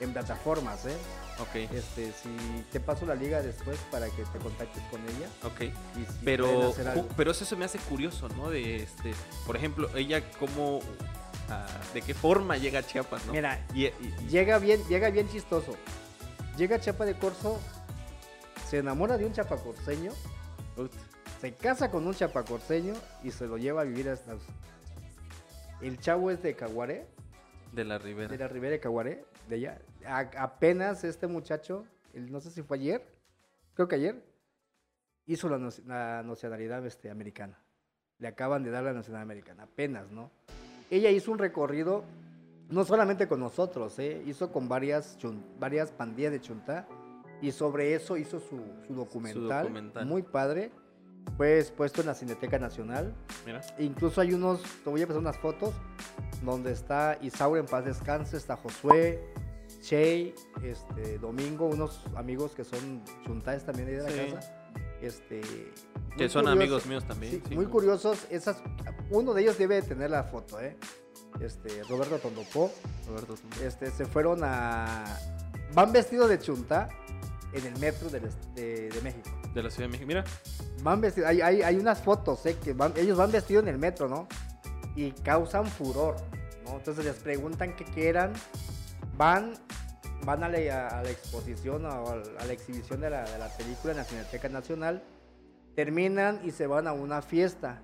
en plataformas, ¿eh? Ok, Este, si te paso la liga después para que te contactes con ella. ok. y si Pero, pero eso se me hace curioso, ¿no? De este, por ejemplo, ella cómo, ah, de qué forma llega a Chiapas, ¿no? Mira, Y- y- y- llega bien, llega bien chistoso. Llega a Chapa de Corzo, se enamora de un chapacorseño, ut, se casa con un chapacorseño y se lo lleva a vivir a Estados El chavo es de Caguaré, de la Ribera. de la Ribera de Caguaré, de allá. A- apenas este muchacho, el- no sé si fue ayer, creo que ayer, hizo la, la nacionalidad este, americana. Le acaban de dar la nacionalidad americana, apenas, ¿no? Ella hizo un recorrido No solamente con nosotros, ¿eh? hizo con varias, chun- varias pandillas de Chuntá y sobre eso hizo su, su documental, documental. muy padre. Fue expuesto en la Cineteca Nacional. Mira. Incluso hay unos, te voy a pasar unas fotos, donde está Isaura en paz descanse, está Josué, Che, este, Domingo, unos amigos que son chuntáes también de la Sí. casa. Este, Que son amigos míos también. Sí, sí. muy curiosos. Esas, uno de ellos debe de tener la foto, ¿eh? Este, Roberto Tondopó. Roberto, tú- Este, se fueron a. Van vestidos de chunta en el metro del est- de, de México. De la Ciudad de México. Mira. Van vestidos. Hay, hay, hay unas fotos, ¿eh? Que van, ellos van vestidos en el metro, ¿no? Y causan furor, ¿no? Entonces les preguntan qué quieran. Van. Van a la, a la exposición o a la, a la exhibición de la, de la película en la Cineteca Nacional. Terminan y se van a una fiesta.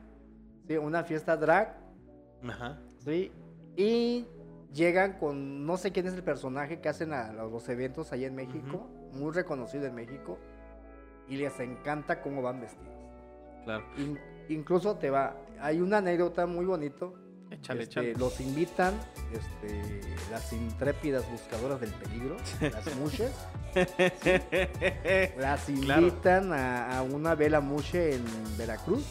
¿sí? Una fiesta drag. Ajá. ¿sí? Y llegan con, no sé quién es el personaje que hacen a los eventos allá en México, muy reconocido en México, y les encanta cómo van vestidos. Claro. In- incluso te va, hay una anécdota muy bonito. Échale, este, échale. Los invitan este, las intrépidas buscadoras del peligro, (laughs) las mushes, (laughs) las Claro. invitan a, a una vela mushe en Veracruz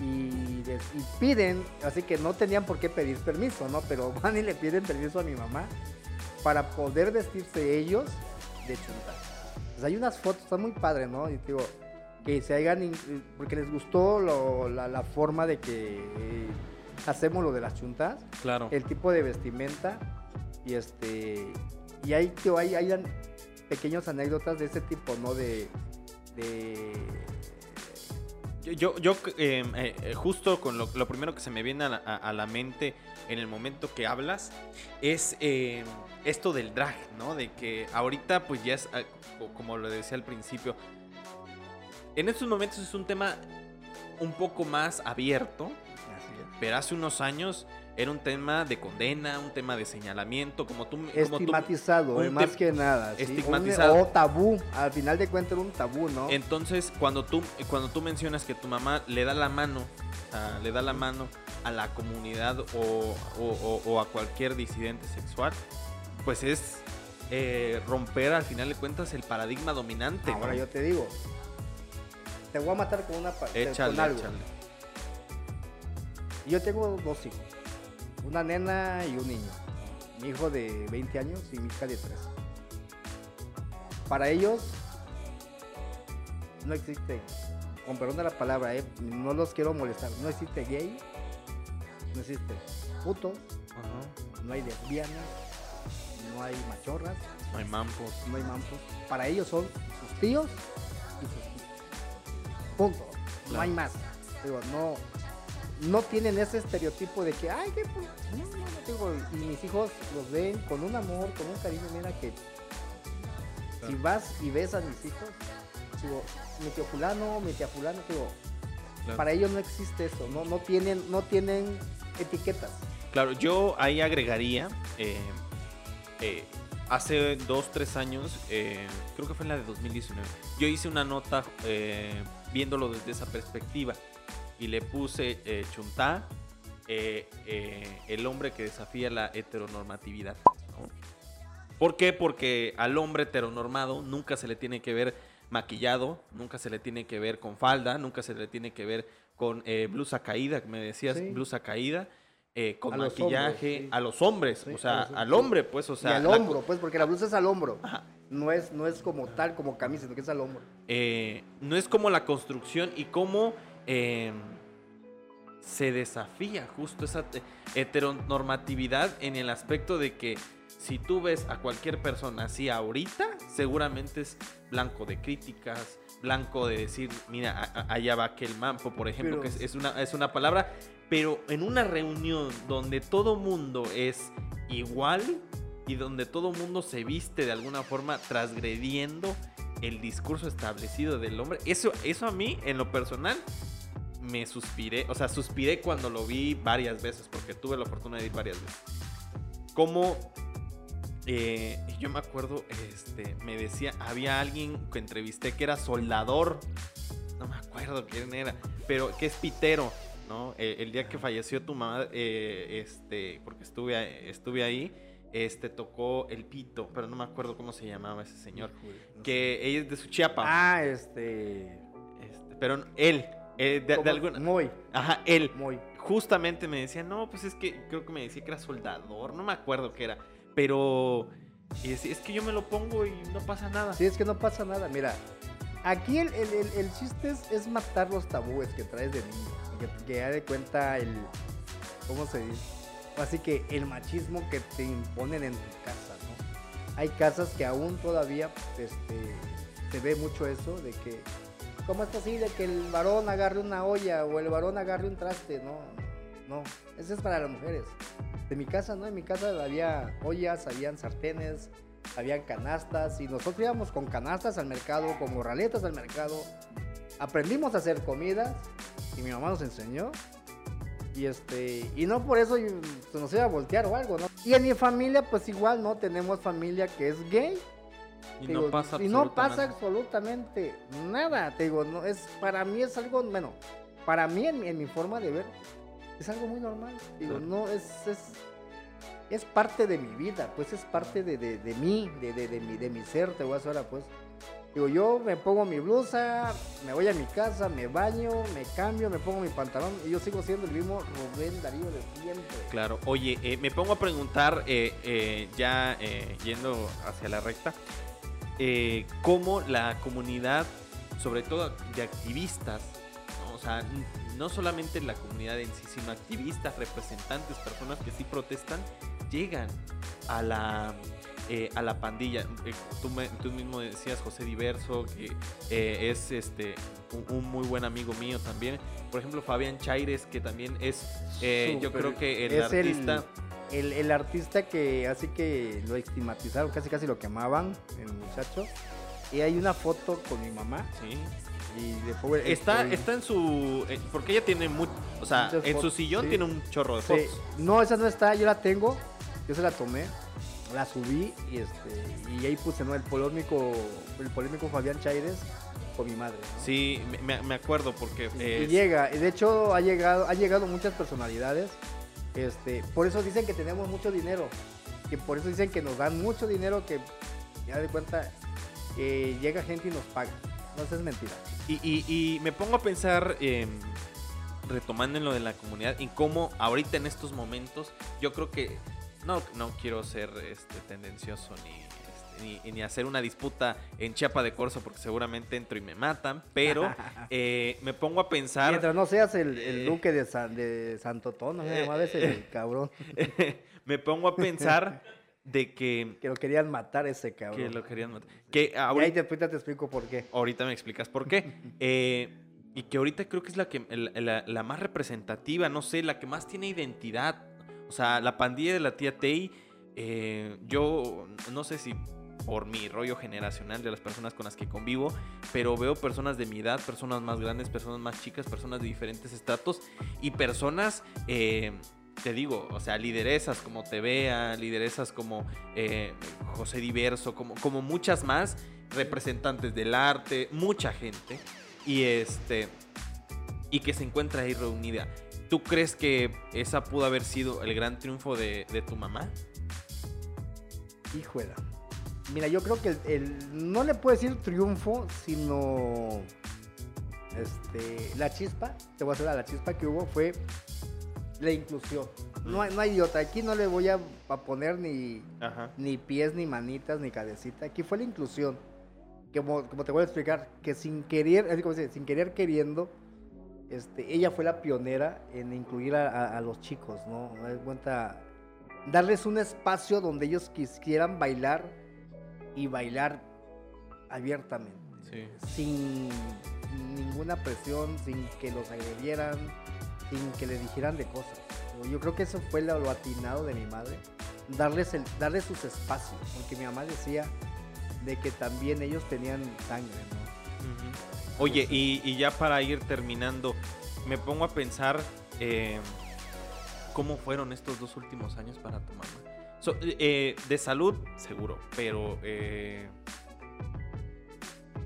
y, les- y piden, así que no tenían por qué pedir permiso, ¿no? Pero van y le piden permiso a mi mamá para poder vestirse ellos de chunta. Pues hay unas fotos, están muy padres, ¿no? Y digo, que se hagan, in- porque les gustó lo- la, la forma de que eh, hacemos lo de las chuntas Claro. el tipo de vestimenta y este y hay tío, hay, hay pequeñas anécdotas de ese tipo no de de Yo, yo, yo, eh, eh, justo con lo, lo primero que se me viene a la, a- a la mente en el momento que hablas es eh, esto del drag, ¿no? De que ahorita pues ya es, ah, co- como lo decía al principio, en estos momentos es un tema un poco más abierto, pero hace unos años era un tema de condena, un tema de señalamiento, como tú... como tú- estigmatizado eh, un más que nada ¿sí? estigmatizado. Un- o tabú al final de cuentas era un tabú no Entonces, cuando tú, cuando tú mencionas que tu mamá le da la mano, sea, le da la mano a la comunidad o, o- o- o a cualquier disidente sexual, pues es eh, romper al final de cuentas el paradigma dominante. ahora ¿no? yo te digo te voy a matar con una Échale, con algo échale. yo tengo dos hijos una nena y un niño mi hijo de 20 años y mi hija de 13 para ellos no existe, con perdón de la palabra, eh, no los quiero molestar, no existe gay, no existe puto, Ajá. no hay lesbianas, no hay machorras, No hay mampos. no hay mampos. Para ellos son sus tíos y sus hijos. Punto. No hay más. Digo, no, no tienen ese estereotipo de que, ay, qué pu-". no, no, no, digo, y mis hijos los ven con un amor, con un cariño, mira que si vas y ves a mis hijos, digo, mi tío fulano, mi tía fulano, digo, Claro. para ellos no existe eso, no, no tienen, no tienen etiquetas. Claro, yo ahí agregaría, eh, eh, hace dos, tres años, eh, creo que fue en la de 2019, yo hice una nota viéndolo desde esa perspectiva y le puse eh, Chuntá, eh, eh, el hombre que desafía la heteronormatividad. ¿no? ¿Por qué? Porque al hombre heteronormado nunca se le tiene que ver maquillado, nunca se le tiene que ver con falda, nunca se le tiene que ver con eh, blusa caída, me decías, Sí. blusa caída, eh, con A los maquillaje, hombres, sí. a los hombres, Sí, o sea, al hombre, pues, o sea, y al la- hombro, pues, porque la blusa es al hombro. Ajá. No es, no es como tal, como camisa, sino que es al hombro. eh, no es como la construcción y cómo eh, se desafía justo esa te- heteronormatividad en el aspecto de que si tú ves a cualquier persona así ahorita, seguramente es blanco de críticas, blanco de decir, mira, a- a- allá va aquel mampo, por ejemplo, Pero- que es, es una, es una palabra, pero en una reunión donde todo mundo es igual y donde todo mundo se viste de alguna forma transgrediendo el discurso establecido del hombre, eso, eso a mí, en lo personal, me suspiré, o sea, suspiré cuando lo vi varias veces, porque tuve la fortuna de ir varias veces. Como eh, yo me acuerdo, este, me decía, había alguien que entrevisté que era soldador, no me acuerdo quién era, pero que es pitero. ¿no? Eh, el día que falleció tu mamá, eh, este, porque estuve, estuve ahí, este, tocó el pito, pero no me acuerdo cómo se llamaba ese señor. que ella es de su Chiapa. Ah, este... este pero él, eh, de, de, alguna... Muy. Ajá, él. Muy. Justamente me decía, no, pues es que creo que me decía que era soldador, no me acuerdo qué era, pero... es que yo me lo pongo y no pasa nada. Sí, es que no pasa nada. Mira, aquí el, chiste es, matar los tabúes que traes de niño. Que, que de cuenta el. ¿Cómo se dice? Así que el machismo que te imponen en tu casa, ¿no? Hay casas que aún todavía este, se ve mucho eso de que. ¿Cómo es posible que el varón agarre una olla o el varón agarre un traste? No, no. Eso es para las mujeres. De mi casa, ¿no? En mi casa había ollas, habían sartenes, habían canastas y nosotros íbamos con canastas al mercado, con morraletas al mercado. Aprendimos a hacer comidas y mi mamá nos enseñó. Y este, y no por eso se nos iba a voltear o algo, ¿no? Y en mi familia, pues igual, ¿no? Tenemos familia que es gay. Y, no, pasa y no pasa absolutamente nada. Te digo, no, es, para mí es algo, bueno, para mí en, mi forma de ver, es algo muy normal. Digo, no, es, es es parte de mi vida, pues es parte de, de, mí, de, de, mi, de mi ser, te voy a hacer ahora, pues. Digo, yo me pongo mi blusa, me voy a mi casa, me baño, me cambio, me pongo mi pantalón y yo sigo siendo el mismo Rubén Darío de siempre. Claro, oye, eh, me pongo a preguntar, eh, eh, ya yendo hacia la recta, cómo la comunidad, sobre todo de activistas, o sea, no solamente la comunidad en sí, sino activistas, representantes, personas que sí protestan, llegan a la, eh, a la pandilla. Eh, tú, mismo decías José Diverso, que eh, es este un, muy buen amigo mío también. Por ejemplo, Fabián Chaires, que también es, yo creo que el artista... El, artista que así que lo estigmatizaron, casi casi lo quemaban, el muchacho. Y hay una foto con mi mamá. Sí. Y está, está en su. Porque ella tiene mucho. O sea, en su sillón tiene un chorro de fotos. No, esa no está, yo la tengo. Yo se la tomé, la subí y este y ahí puse ¿no? el polémico el polémico Fabián Chaires con mi madre. Sí, me, acuerdo porque y llega, de hecho ha llegado ha llegado muchas personalidades. Este, por eso dicen que tenemos mucho dinero, que por eso dicen que nos dan mucho dinero que ya de cuenta que llega gente y nos paga. No, es mentira. Y, y, me pongo a pensar retomando en lo de la comunidad y cómo ahorita en estos momentos yo creo que no, no quiero ser este, tendencioso este, ni, hacer una disputa en Chiapa de Corso porque seguramente entro y me matan, pero (laughs) eh, me pongo a pensar... Mientras no seas el, el eh, duque de, de Santo Tono, ¿no? ese cabrón. (laughs) me pongo a pensar de que... Que lo querían matar ese cabrón. Que lo querían matar. Que ahorita, y ahí te, te explico por qué. Ahorita me explicas por qué. (laughs) Eh, y que ahorita creo que es la, que, la, la, más representativa, no sé, la que más tiene identidad o sea, la pandilla de la tía Tei, eh, yo no sé si por mi rollo generacional de las personas con las que convivo, pero veo personas de mi edad, personas más grandes, personas más chicas, personas de diferentes estratos y personas, eh, te digo, o sea, lideresas como Tevea, lideresas como eh, José Diverso, como, como muchas más, representantes del arte, mucha gente, y este, y que se encuentra ahí reunida. ¿Tú crees que esa pudo haber sido el gran triunfo de, tu mamá? Híjole. Mira, yo creo que el, no le puedo decir triunfo, sino este, la chispa, te voy a hacer la chispa que hubo fue la inclusión. No, hay, no hay otra. Aquí no le voy a, poner ni, ni pies, ni manitas, ni cabecita. Aquí fue la inclusión. Como, como te voy a explicar, que sin querer, es como sin querer queriendo, este, ella fue la pionera en incluir a, los chicos, ¿no? darles un espacio donde ellos quisieran bailar y bailar abiertamente, sin ninguna presión, sin que los agredieran, sin que le dijeran de cosas. Yo creo que eso fue lo, atinado de mi madre, darles, el, darles sus espacios, porque mi mamá decía de que también ellos tenían sangre, ¿no? Oye, y, ya para ir terminando, me pongo a pensar eh, cómo fueron estos dos últimos años para tu mamá. Eh, de salud, seguro, pero eh,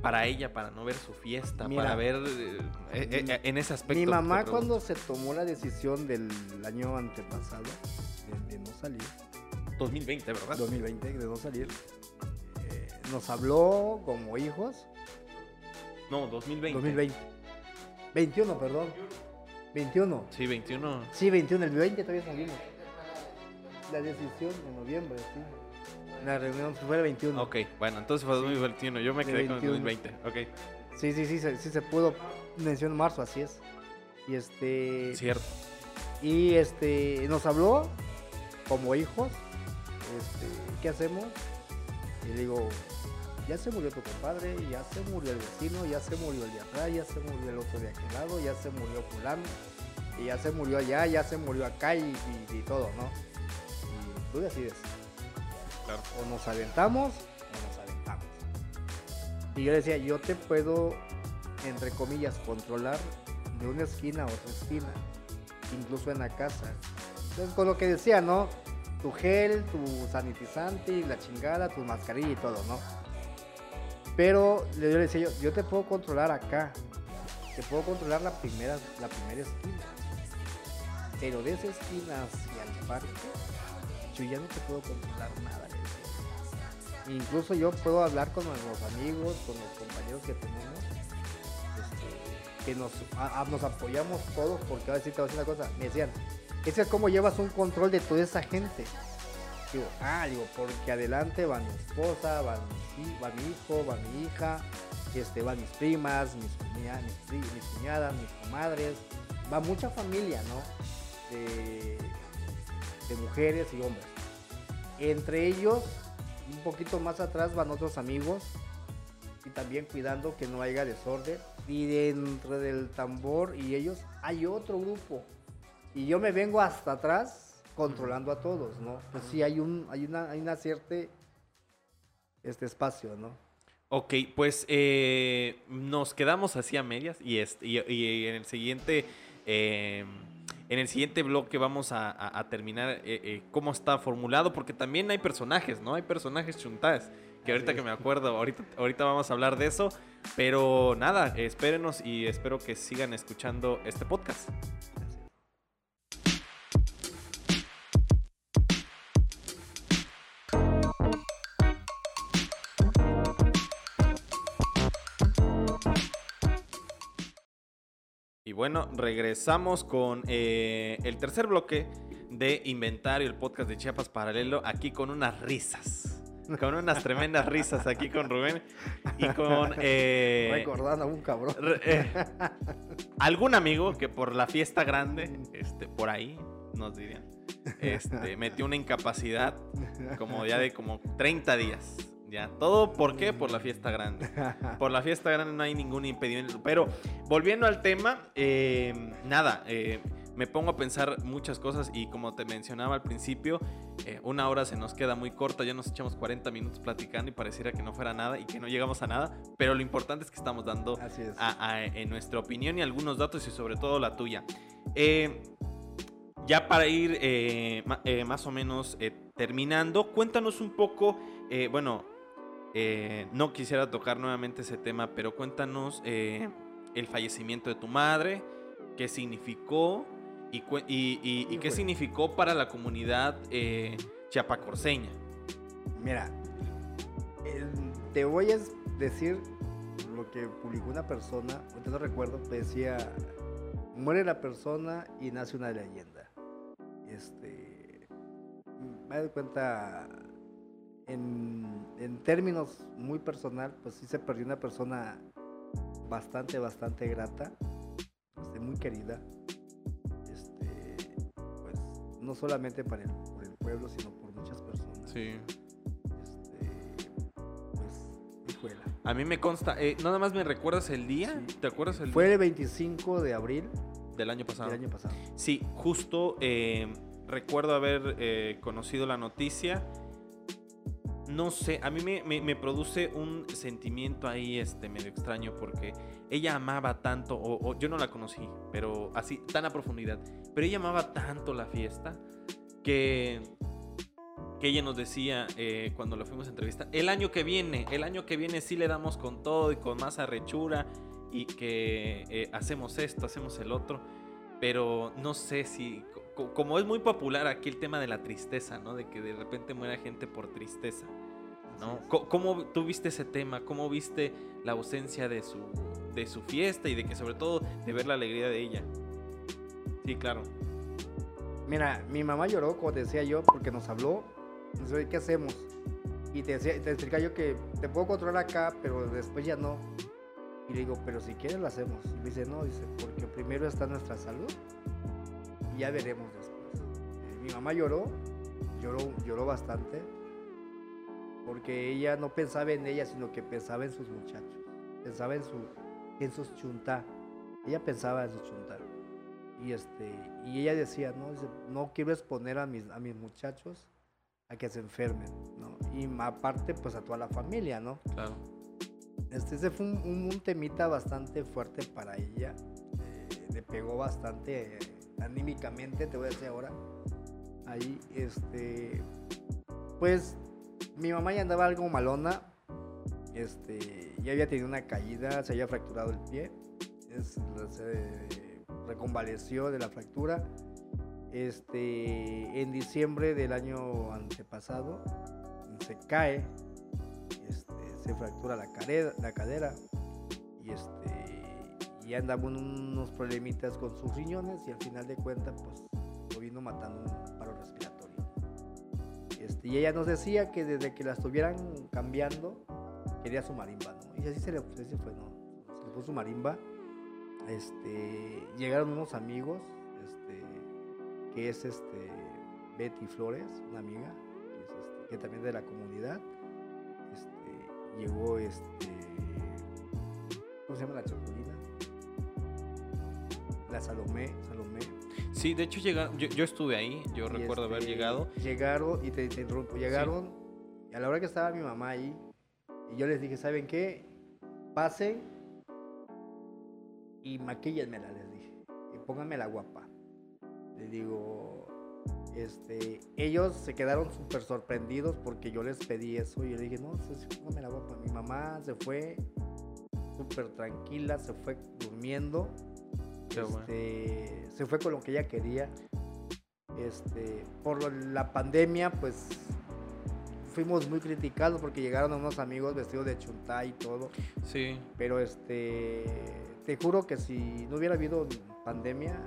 para ella, para no ver su fiesta, Mira, para ver eh, eh, en ese aspecto. Mi mamá cuando se tomó la decisión del año antepasado de, de no salir, 2020, ¿verdad? 2020, de no salir, eh, nos habló como hijos. No, 2020. 2020. 21, perdón. 21. Sí, 21. Sí, 21, el 20 todavía salimos. La decisión de noviembre, sí. La reunión fue el 21. Ok, bueno, entonces fue 2021. Yo me quedé con 21. 2020. Ok, Sí, sí, sí, se- sí se pudo. Mencionó en marzo, así es. Y este. cierto. Y este. Nos habló como hijos. Este, ¿qué hacemos? Y le digo, ya se murió tu compadre, ya se murió el vecino, ya se murió el de atrás, ya se murió el otro de aquel lado, ya se murió fulano, y ya se murió allá, ya se murió acá y, y- y todo, ¿no? Tú decides. Claro. O nos aventamos o nos aventamos. Y yo le decía, yo te puedo, entre comillas, controlar de una esquina a otra esquina, incluso en la casa. Entonces, con lo que decía, ¿no? Tu gel, tu sanitizante y la chingada, tu mascarilla y todo, ¿no? Pero yo le decía yo, yo te puedo controlar acá. Te puedo controlar la primera, la primera esquina. Pero de esa esquina hacia el parque, yo ya no te puedo controlar nada. Incluso yo puedo hablar con los amigos, con los compañeros que tenemos, este, que nos, a- a- apoyamos todos, porque ahora sí te voy a decir una cosa, me decían, es como llevas un control de toda esa gente. Digo, ah, digo, porque adelante va mi esposa, va mi, va mi hijo, va mi hija, este, van mis primas, mis, cuña- mis, mis cuñadas, mis comadres, va mucha familia, ¿no? De, de mujeres y hombres. Entre ellos, un poquito más atrás van otros amigos y también cuidando que no haya desorden. Y dentro del tambor y ellos hay otro grupo. Y yo me vengo hasta atrás controlando a todos, ¿no? Pues sí, hay, un, hay, una, hay una cierta este espacio, ¿no? Ok, pues eh, nos quedamos así a medias y, este, y, en el siguiente eh, en el siguiente bloque vamos a, a- a terminar eh, eh, cómo está formulado porque también hay personajes, ¿no? Hay personajes chuntas que ahorita que me acuerdo, ahorita, ahorita vamos a hablar de eso, pero nada, espérenos y espero que sigan escuchando este podcast. Bueno, regresamos con eh, el tercer bloque de Inventario, el podcast de Chiapas Paralelo, aquí con unas risas. Con unas tremendas risas aquí con Rubén y con (laughs) eh, Recordando a un cabrón. eh, algún amigo que por la fiesta grande, este, por ahí, nos dirían, este, metió una incapacidad como ya de como 30 días. Ya, todo por qué? Por la fiesta grande. (laughs) Por la fiesta grande no hay ningún impedimento. Pero volviendo al tema, eh, nada, eh, me pongo a pensar muchas cosas y como te mencionaba al principio, eh, una hora se nos queda muy corta, ya nos echamos 40 minutos platicando y pareciera que no fuera nada y que no llegamos a nada, pero lo importante es que estamos dando Así es. a- a- en nuestra opinión y algunos datos y sobre todo la tuya. Ya para ir más o menos terminando, cuéntanos un poco, bueno, eh, no quisiera tocar nuevamente ese tema, pero cuéntanos eh, el fallecimiento de tu madre, qué significó y, cu- y- y- y qué significó para la comunidad eh, chiapacorseña. Mira, te voy a decir lo que publicó una persona, ahorita no recuerdo, pero decía, muere la persona y nace una leyenda. Este, me doy cuenta, en, en términos muy personal, pues sí se perdió una persona bastante, bastante grata, este, muy querida. Este, pues no solamente para el, por el pueblo, sino por muchas personas. Sí. Este, pues, hijuela. A mí me consta, eh, nada más me recuerdas el día, Sí. ¿te acuerdas el Fue día el 25 de abril del año pasado? del año pasado. Sí, justo eh, recuerdo haber eh, conocido la noticia. No sé, a mí me, produce un sentimiento ahí este, medio extraño porque ella amaba tanto, o, yo no la conocí, pero así, tan a profundidad, pero ella amaba tanto la fiesta que que ella nos decía eh, cuando lo fuimos a entrevistar, el año que viene, el año que viene sí le damos con todo y con más arrechura y que eh, hacemos esto, hacemos el otro, pero no sé si, como es muy popular aquí el tema de la tristeza, ¿no? De que de repente muera gente por tristeza, ¿no? ¿Cómo tú viste ese tema? ¿Cómo viste la ausencia de su, de su fiesta y de que sobre todo de ver la alegría de ella? Sí, claro. Mira, mi mamá lloró, como te decía yo, porque nos habló ¿qué hacemos? Y te, te explica yo que te puedo controlar acá, pero después ya no. Y le digo, pero si quieres lo hacemos. Y me dice, no, dice, porque primero está nuestra salud y ya veremos después. Eh, mi mamá lloró, lloró, lloró bastante, porque ella no pensaba en ella, sino que pensaba en sus muchachos, pensaba en, su, en sus chuntá. Ella pensaba en sus chuntá. Y, este, y ella decía, no, no quiero exponer a mis, a mis muchachos a que se enfermen, ¿no? Y aparte, pues a toda la familia, ¿no? Claro. Este, ese fue un, temita bastante fuerte para ella. Eh, le pegó bastante eh, anímicamente, te voy a decir ahora. Ahí, este. Pues mi mamá ya andaba algo malona. Este, ya había tenido una caída, se había fracturado el pie. se reconvaleció de la fractura este, en diciembre del año antepasado se cae, este, se fractura la cadera, y, este, y andaba unos problemitas con sus riñones y al final de cuentas pues lo vino matando. Este, y ella nos decía que desde que la estuvieran cambiando quería su marimba, ¿no? Y así se le, fue, ¿no? Se le puso su marimba. Este, llegaron unos amigos que es este Betty Flores, una amiga, que, este, también es de la comunidad. Este, llegó este. ¿Cómo se llama la chapulina? La Salomé, Salomé. Sí, de hecho llegaron, yo, estuve ahí, yo recuerdo haber este, llegado. Llegaron, y te, interrumpo, llegaron, y a la hora que estaba mi mamá ahí, y yo les dije, ¿saben qué? Pasen y maquíllenmela, les dije, y pónganme la guapa. Le digo, este, ellos se quedaron súper sorprendidos porque yo les pedí eso y yo le dije, no, no me la voy a Mi mamá se fue súper tranquila, se fue durmiendo. Este, se fue con lo que ella quería. Este, por la pandemia, pues fuimos muy criticados porque llegaron unos amigos vestidos de chuntá y todo. Sí. Pero este, te juro que si no hubiera habido pandemia,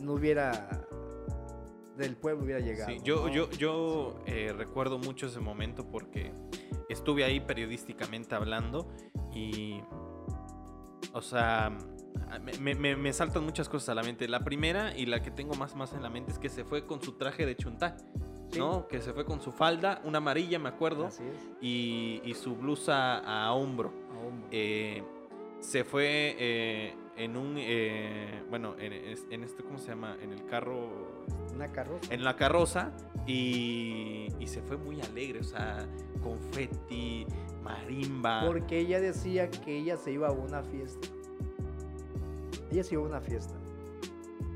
no hubiera del pueblo hubiera llegado. Sí, yo, yo, yo eh, recuerdo mucho ese momento porque estuve ahí periodísticamente hablando y, o sea, me, me, saltan muchas cosas a la mente. La primera y la que tengo más, más en la mente es que se fue con su traje de chuntá. ¿no? Que se fue con su falda, una amarilla, me acuerdo, y, y, su blusa a hombro. A hombro. Eh, se fue eh, en un, eh, bueno, en, en, este, ¿cómo se llama? En el carro. Una carroza. En la carroza y, y se fue muy alegre, o sea, confeti, marimba. Porque ella decía que ella se iba a una fiesta. Ella se iba a una fiesta.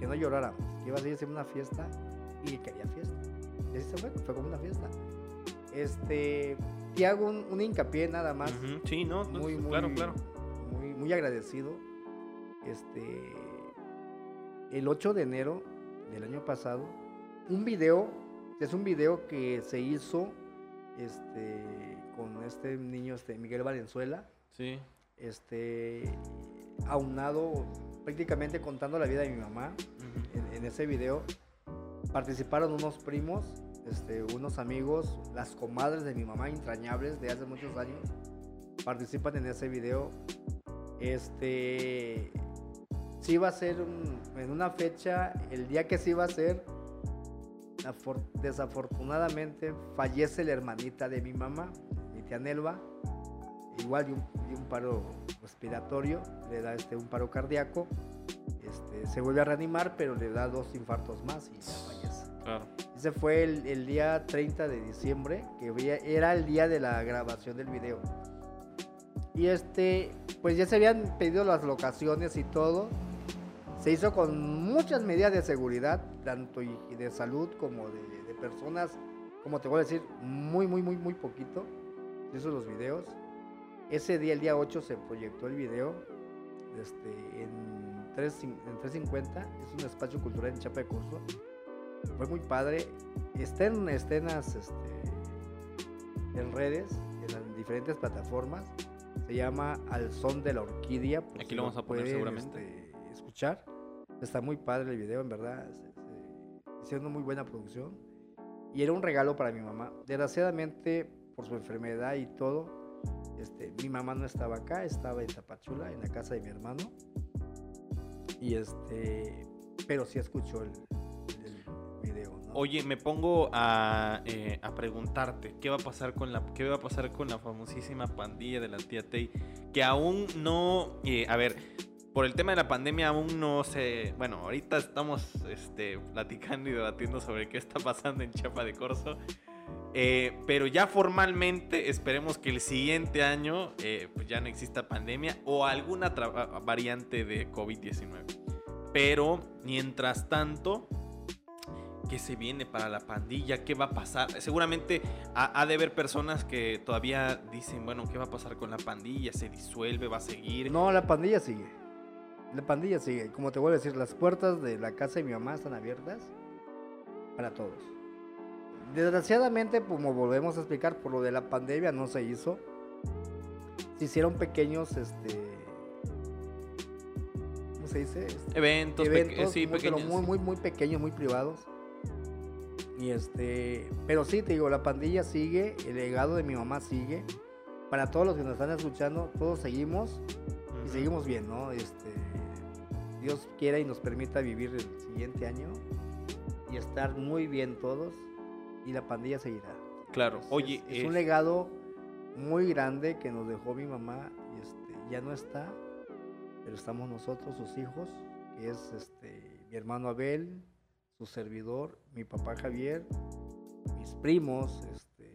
Que no lloráramos. Que iba a a una fiesta y quería fiesta. Y así se fue, fue como una fiesta. Este, te hago un, hincapié nada más. Sí, no, muy, muy, claro, claro. Muy, muy agradecido este, el 8 de enero del año pasado, un video, es un video que se hizo este, con este niño, este, Miguel Valenzuela. Sí. Este, aunado, prácticamente contando la vida de mi mamá. en, ese video participaron unos primos, este, unos amigos, las comadres de mi mamá, entrañables de hace muchos años, participan en ese video. Este, sí iba a ser en una fecha, el día que sí iba a ser, desafortunadamente fallece la hermanita de mi mamá, mi tía Nelva, igual de un, paro respiratorio, le da este, un paro cardíaco, este, se vuelve a reanimar, pero le da dos infartos más y ya fallece. Ese fue el, el, día 30 de diciembre, que era el día de la grabación del video. Y este, pues ya se habían pedido las locaciones y todo. Se hizo con muchas medidas de seguridad, tanto de salud como de, personas como te voy a decir, muy, muy, muy, muy poquito. Hizo los videos. Ese día, el día 8, se proyectó el video este, en, 3, en 350. Es un espacio cultural en Chapa de Curso. Fue muy padre. Está en escenas este, en redes, en las diferentes plataformas. Se llama Al Son de la Orquídea. por Aquí si lo vamos a poner pueden, seguramente. este, escuchar. Está muy padre el video, en verdad. Hicieron una muy buena producción. Y era un regalo para mi mamá. Desgraciadamente, por su enfermedad y todo, este, mi mamá no estaba acá, estaba en Tapachula, en la casa de mi hermano. Y este, pero sí escuchó el, video, ¿no? Oye, me pongo a, eh, a preguntarte, ¿qué va a pasar con la qué va a pasar con la famosísima pandilla de la tía Tay? Que aún no, eh, a ver, por el tema de la pandemia aún no se, bueno, ahorita estamos este, platicando y debatiendo sobre qué está pasando en Chiapa de Corzo. Eh, pero ya formalmente esperemos que el siguiente año eh, pues ya no exista pandemia o alguna variante de COVID-19. Pero mientras tanto, ¿Qué se viene para la pandilla? ¿Qué va a pasar? Seguramente ha, ha de haber personas que todavía dicen, bueno, ¿qué va a pasar con la pandilla? ¿Se disuelve? ¿Va a seguir? No, la pandilla sigue. La pandilla sigue. Como te voy a decir, las puertas de la casa de mi mamá están abiertas para todos. Desgraciadamente, como volvemos a explicar, por lo de la pandemia no se hizo. Se hicieron pequeños, este... ¿Cómo se dice? Este, Eventos, eventos sí, muy, pero pequeños. muy, muy, muy pequeños, muy privados. Y este, pero sí, te digo, la pandilla sigue, el legado de mi mamá sigue. Para todos los que nos están escuchando, todos seguimos y seguimos bien, ¿no? Este, Dios quiera y nos permita vivir el siguiente año y estar muy bien todos y la pandilla seguirá. Claro. Es- Oye, es, es un legado muy grande que nos dejó mi mamá y este, ya no está, pero estamos nosotros, sus hijos, que es este, mi hermano Abel, su servidor, mi papá Javier, mis primos, este,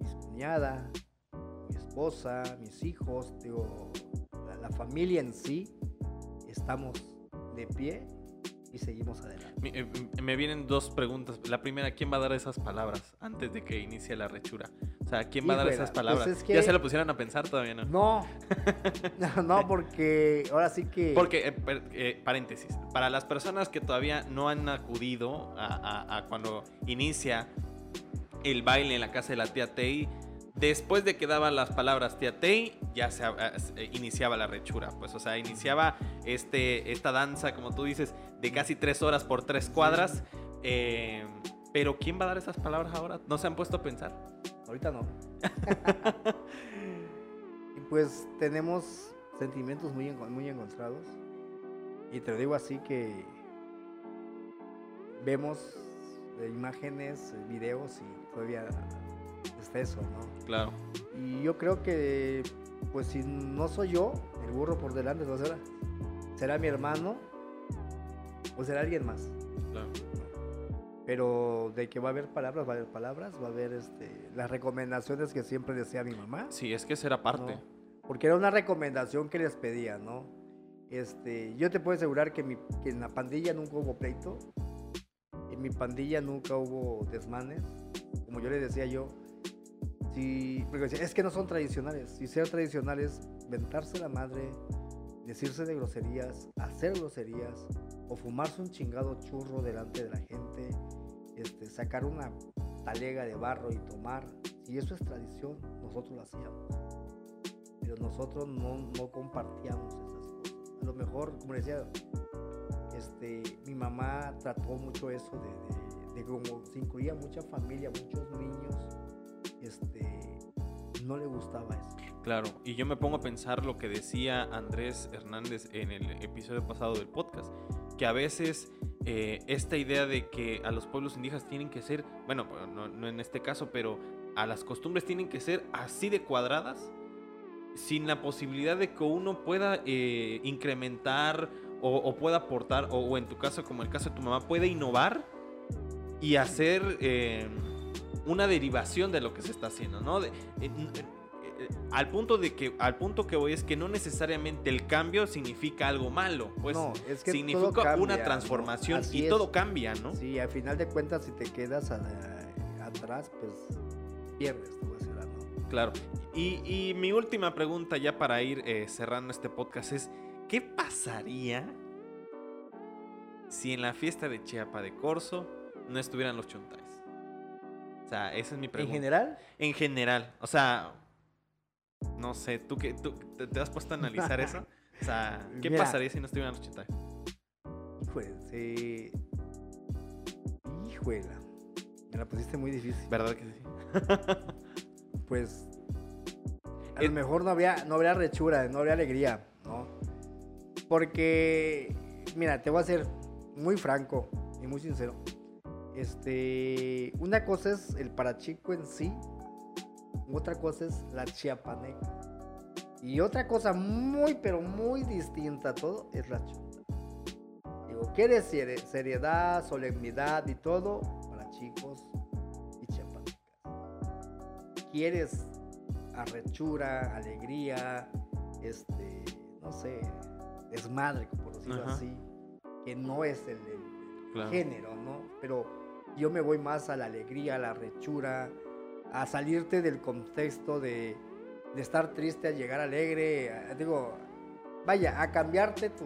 mis cuñada, mi esposa, mis hijos, digo, la, la familia en sí, estamos de pie y seguimos adelante. eh, me vienen dos preguntas. La primera, ¿quién va a dar esas palabras antes de que inicie la rechura? O sea, ¿quién va a dar esas pues palabras? Ya se lo pusieron a pensar todavía, ¿no? (laughs) No, no, porque ahora sí que... Porque, eh, eh, paréntesis, para las personas que todavía no han acudido a, a- a cuando inicia el baile en la casa de la tía Tei, después de que daba las palabras tía Tei, ya se ah, eh, iniciaba la rechura. Pues, o sea, iniciaba este, esta danza, como tú dices, de casi tres horas por tres cuadras. eh, pero ¿quién va a dar esas palabras ahora? ¿No se han puesto a pensar? Ahorita no. (laughs) y pues tenemos sentimientos muy, muy encontrados. Y te lo digo así que vemos eh, imágenes, videos y todavía está eso, ¿no? Claro. Y yo creo que, pues si no soy yo, el burro por delante, ¿no será? ¿Será mi hermano? ¿O será alguien más? claro. Pero de que va a haber palabras, va a haber palabras, va a haber este, las recomendaciones que siempre decía mi mamá. Sí, es que será parte. ¿no? Porque era una recomendación que les pedía, ¿no? Este, yo te puedo asegurar que, mi- que en la pandilla nunca hubo pleito, en mi pandilla nunca hubo desmanes, como yo le decía yo, decía, es que no son tradicionales, si ser tradicionales, ventarse la madre, decirse de groserías, hacer groserías, o fumarse un chingado churro delante de la gente, este, sacar una talega de barro y tomar, si eso es tradición, nosotros lo hacíamos pero nosotros no, no compartíamos esas cosas. A lo mejor, como decía, este, mi mamá trató mucho eso de, de, de como se incluía mucha familia, muchos niños, este, no le gustaba eso. Claro, y yo me pongo a pensar lo que decía Andrés Hernández en el episodio pasado del podcast, que a veces eh, esta idea de que a los pueblos indígenas tienen que ser, bueno, no, en este caso, pero a las costumbres tienen que ser así de cuadradas, sin la posibilidad de que uno pueda eh, incrementar o, pueda aportar, o, o en tu caso, como el caso de tu mamá, puede innovar y hacer eh, una derivación de lo que se está haciendo, ¿no? De- eh, eh, al punto de que al punto que voy es que no necesariamente el cambio significa algo malo, pues no, es que significa cambia, una ¿no? transformación y es. todo cambia, ¿no? Sí, al final de cuentas, si te quedas a, atrás, pues pierdes lado. Claro. Y, y mi última pregunta ya para ir eh, cerrando este podcast es, ¿qué pasaría si en la fiesta de Chiapa de Corzo no estuvieran los chontais? O sea, esa es mi En pregunta. general, En general, o sea, no sé, ¿tú, qué, tú te, te has puesto a analizar eso? (laughs) O sea, ¿qué Mira. pasaría si no estuvieran los chontais? híjole, se... Híjole, me la pusiste muy difícil. ¿Verdad que sí? (laughs) Pues a Eh, lo mejor no habría, no habría rechura, no habría alegría, ¿no? Porque, mira, te voy a ser muy franco y muy sincero. Este, una cosa es el parachico en sí, otra cosa es la chiapaneca. Y otra cosa muy, pero muy distinta a todo es la chonta. Digo, ¿quieres seri- seriedad, solemnidad y todo? Para chicos y chiapanecas. ¿Quieres arrechura, alegría, este, no sé, desmadre, por decirlo Ajá. así? Que no es el, el Género, ¿no? Pero yo me voy más a la alegría, a la rechura, a salirte del contexto de, de estar triste a llegar alegre, digo, vaya, a cambiarte tu,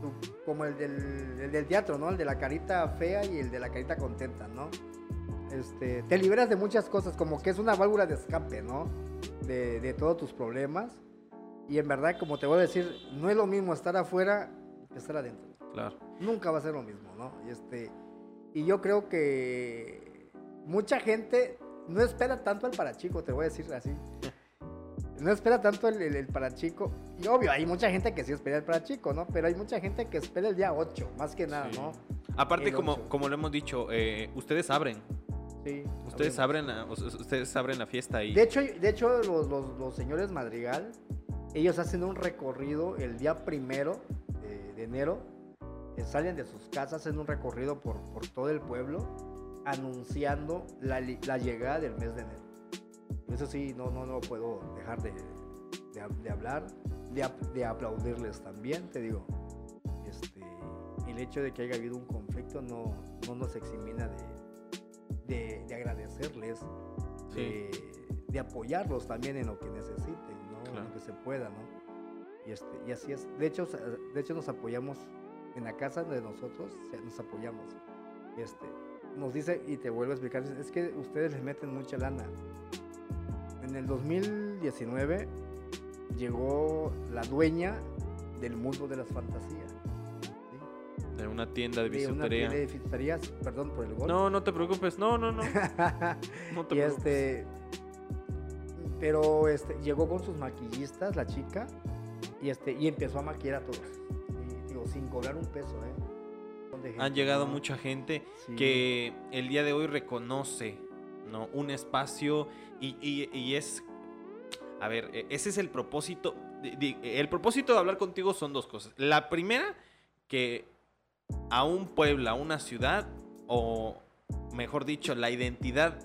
tu- como el del, el del teatro, ¿no? El de la carita fea y el de la carita contenta, ¿no? Este, te liberas de muchas cosas, como que es una válvula de escape, ¿no? De, de todos tus problemas. Y en verdad, como te voy a decir, no es lo mismo estar afuera que estar adentro Claro. nunca va a ser lo mismo, ¿no? Y, este, y yo creo que mucha gente no espera tanto al parachico, te voy a decir así. No espera tanto el, el, el parachico. Y obvio, hay mucha gente que sí espera el parachico, ¿no? Pero hay mucha gente que espera el día 8, más que nada, Sí. ¿no? Aparte, El como, como lo hemos dicho, eh, ustedes abren. Sí. Ustedes abren, la, ustedes abren la fiesta y... De hecho, de hecho los, los- los señores Madrigal, ellos hacen un recorrido el día primero de, de enero. Eh, salen de sus casas, hacen un recorrido por, por todo el pueblo, anunciando la, la llegada del mes de enero. Eso sí, no, no, no puedo dejar de, de de hablar, de, de aplaudirles también, te digo. Este, el hecho de que haya habido un conflicto no, no nos eximina de, de, de agradecerles, Sí. de, de apoyarlos también en lo que necesiten, ¿no? En Claro. lo que se pueda, ¿no? Y, este, y así es. De hecho, de hecho, nos apoyamos en la casa de nosotros, nos apoyamos. Este, nos dice, y te vuelvo a explicar, es que ustedes les meten mucha lana. En el 2019 llegó la dueña del mundo de las fantasías. ¿sí? De una tienda de De una bisutería. tienda de bisuterías, perdón por el gol. No, no te preocupes. No, no, no. (laughs) No te y preocupes. este pero este llegó con sus maquillistas la chica y este y empezó a maquillar a todos sin cobrar un peso eh Han llegado ¿no? mucha gente Sí. que el día de hoy reconoce ¿no? un espacio y, y- y es... A ver, e- ese es el propósito. El propósito de hablar contigo son dos cosas. La primera, que a un pueblo, a una ciudad, o mejor dicho, la identidad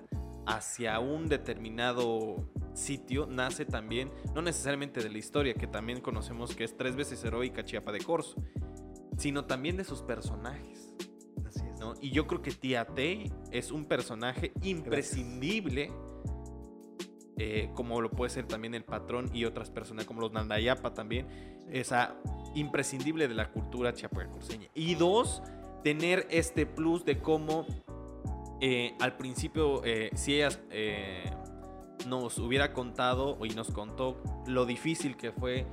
hacia un determinado sitio nace también, no necesariamente de la historia, que también conocemos que es tres veces heroica Chiapa de Corzo, sino también de sus personajes. Así es. ¿no? Y yo creo que Tía Tei es un personaje imprescindible, eh, como lo puede ser también el patrón y otras personas como los Nandayapa también, esa imprescindible de la cultura chiapacorseña. Y dos, tener este plus de cómo eh, al principio, eh, si ella eh, nos hubiera contado y nos contó lo difícil que fue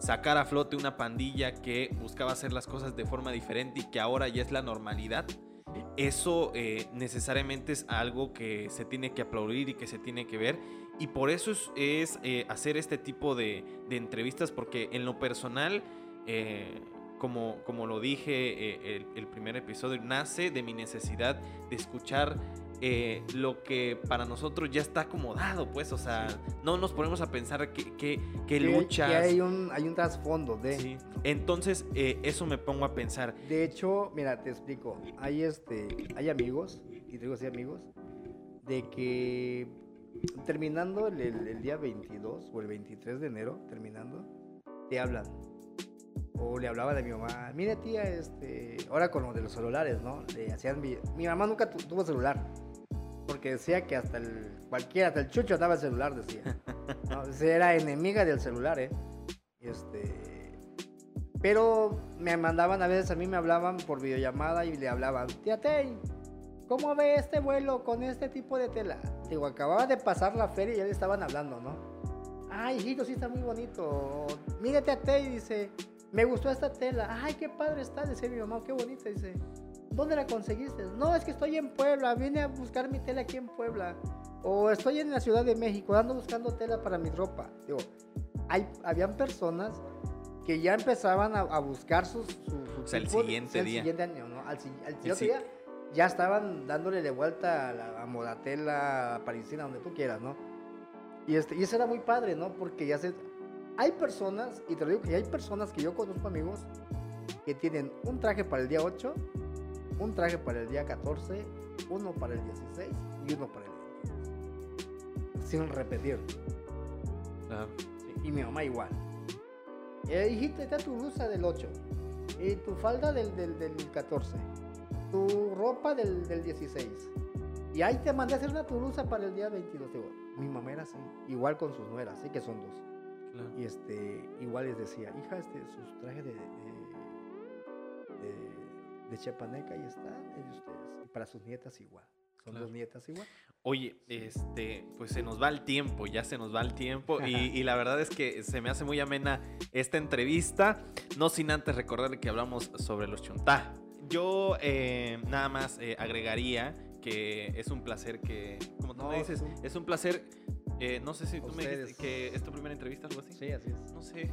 sacar a flote una pandilla que buscaba hacer las cosas de forma diferente y que ahora ya es la normalidad. Eso eh, necesariamente es algo que se tiene que aplaudir y que se tiene que ver. Y por eso es, eh, hacer este tipo de, entrevistas, porque en lo personal, eh, como, lo dije el primer episodio, nace de mi necesidad de escuchar eh, lo que para nosotros ya está acomodado, pues, o sea, no nos ponemos a pensar qué, qué, qué Que- luchas. que hay un hay un trasfondo de Sí. Entonces, eh, eso me pongo a pensar. De hecho, mira, te explico. Hay este, hay amigos, y te digo así amigos, de que terminando el, el- el día 22 o el 23 de enero, terminando, te hablan. O le hablaba de mi mamá, mire tía, este, ahora con lo de los celulares, ¿no? Le hacían mi, mi mamá nunca tu- tuvo celular. Porque decía que hasta el, cualquiera, hasta el chucho daba el celular, decía. (laughs) ¿no? Era enemiga del celular, ¿eh? Este, pero me mandaban, a veces a mí me hablaban por videollamada y le hablaban, tía Tey, ¿cómo ve este vuelo con este tipo de tela? Digo, acababa de pasar la feria y ya le estaban hablando, ¿no? Ay, hijito, sí está muy bonito. Mire, tía Tey, dice, me gustó esta tela. Ay, qué padre está, decía mi mamá, qué bonita, dice. ¿Dónde la conseguiste? No, es que estoy en Puebla, vine a buscar mi tela aquí en Puebla. O estoy en la Ciudad de México, ando buscando tela para mi ropa. Digo, hay, habían personas que ya empezaban a, a buscar sus, su, su O sea, el tipo siguiente sí, el día. siguiente año, ¿no? Al, si- al El otro si- día ya estaban dándole de vuelta a, la, a Modatela, a Parisina, donde tú quieras, ¿no? Y, este, y eso era muy padre, ¿no? Porque ya se... Hay personas, y te lo digo que hay personas que yo conozco amigos que tienen un traje para el día 8, un traje para el día 14, uno para el 16 y uno para el 22. Sin repetir. Claro. Sí, Y mi mamá igual. Eh, hijita, está tu blusa del 8. Y tu falda del, del, del 14. Tu ropa del, del 16. Y ahí te mandé a hacer una tu blusa para el día 22. Digo, mi mamá era así. Igual con sus nueras, sí que son dos. claro. Y este, igual les decía, hija, este, sus trajes de, de, de, de chapaneca y está, es de ustedes. Y para sus nietas igual. Son Claro. dos nietas igual. Oye, este, pues se nos va el tiempo, ya se nos va el tiempo y, (laughs) y la verdad es que se me hace muy amena esta entrevista, no sin antes recordarle que hablamos sobre los chuntá. Yo eh, nada más eh, agregaría que es un placer que, como tú No, me dices, es un placer, eh, no sé si tú me dijiste que es tu primera entrevista, algo así. Sí, así es. No sé,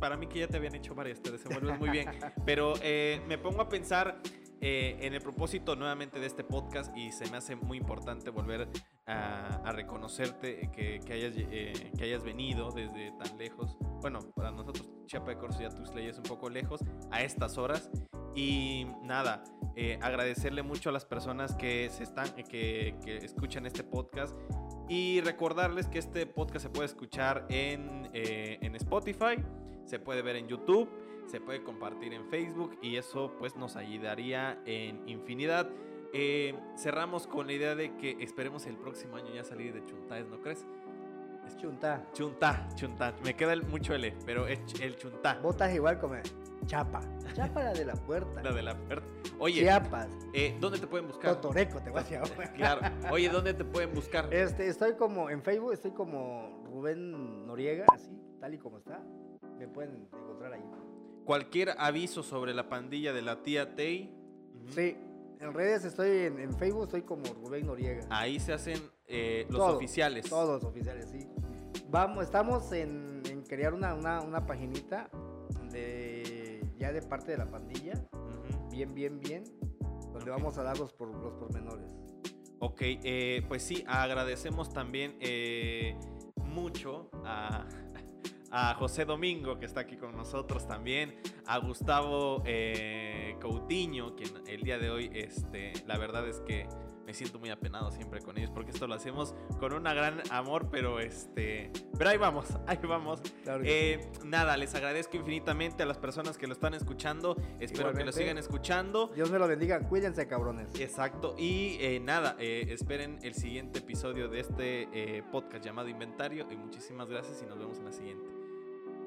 para mí que ya te habían hecho varias, te desenvuelves muy bien. (laughs) Pero eh, me pongo a pensar eh, en el propósito nuevamente de este podcast y se me hace muy importante volver a, a reconocerte que, que hayas, que hayas venido desde tan lejos. Bueno, para nosotros Chiapa de Corzo y Tuxtla ya es un poco lejos a estas horas. Y nada, eh, agradecerle mucho a las personas que, se están, que, que escuchan este podcast y recordarles que este podcast se puede escuchar en, eh, en Spotify, se puede ver en YouTube, se puede compartir en Facebook y eso pues nos ayudaría en infinidad. Eh, cerramos con la idea de que esperemos el próximo año ya salir de Chuntáes, ¿no crees? Es chuntá. Chuntá, chuntá. Me queda el, mucho L, pero es el chuntá. Botas igual como chapa. Chapa la de la puerta. La de la oferta. Oye, Chiapas. eh, ¿dónde te pueden buscar? Totoreco, te voy a decir ahora. Claro. Oye, ¿dónde te pueden buscar? Este, estoy como en Facebook, estoy como Rubén Noriega, así, tal y como está. Me pueden encontrar ahí. Cualquier aviso sobre la pandilla de la tía Tei. Sí, en redes estoy en, en Facebook, estoy como Rubén Noriega. Ahí se hacen eh, los oficiales. Todos oficiales, sí. Vamos, estamos en, en crear una, una, una paginita de ya de parte de la pandilla, bien, bien, bien, donde vamos a dar los, por, los pormenores. Ok, eh, pues sí, agradecemos también eh, mucho a, (laughs) a José Domingo, que está aquí con nosotros también, a Gustavo eh, Coutinho, quien el día de hoy, este, la verdad es que me siento muy apenado siempre con ellos, porque esto lo hacemos con una gran amor, pero este, pero ahí vamos, (laughs) ahí vamos. Claro Eh, nada, les agradezco infinitamente a las personas que lo están escuchando, espero que lo sigan escuchando. Dios me lo bendiga, cuídense cabrones. Exacto. Y eh, nada, eh, esperen el siguiente episodio de este podcast llamado Inventario. Y muchísimas gracias y nos vemos en la siguiente.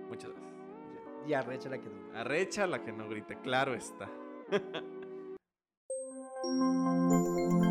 Muchas gracias. Y arrecha la que no. Arrecha la que no grite, claro está. (laughs)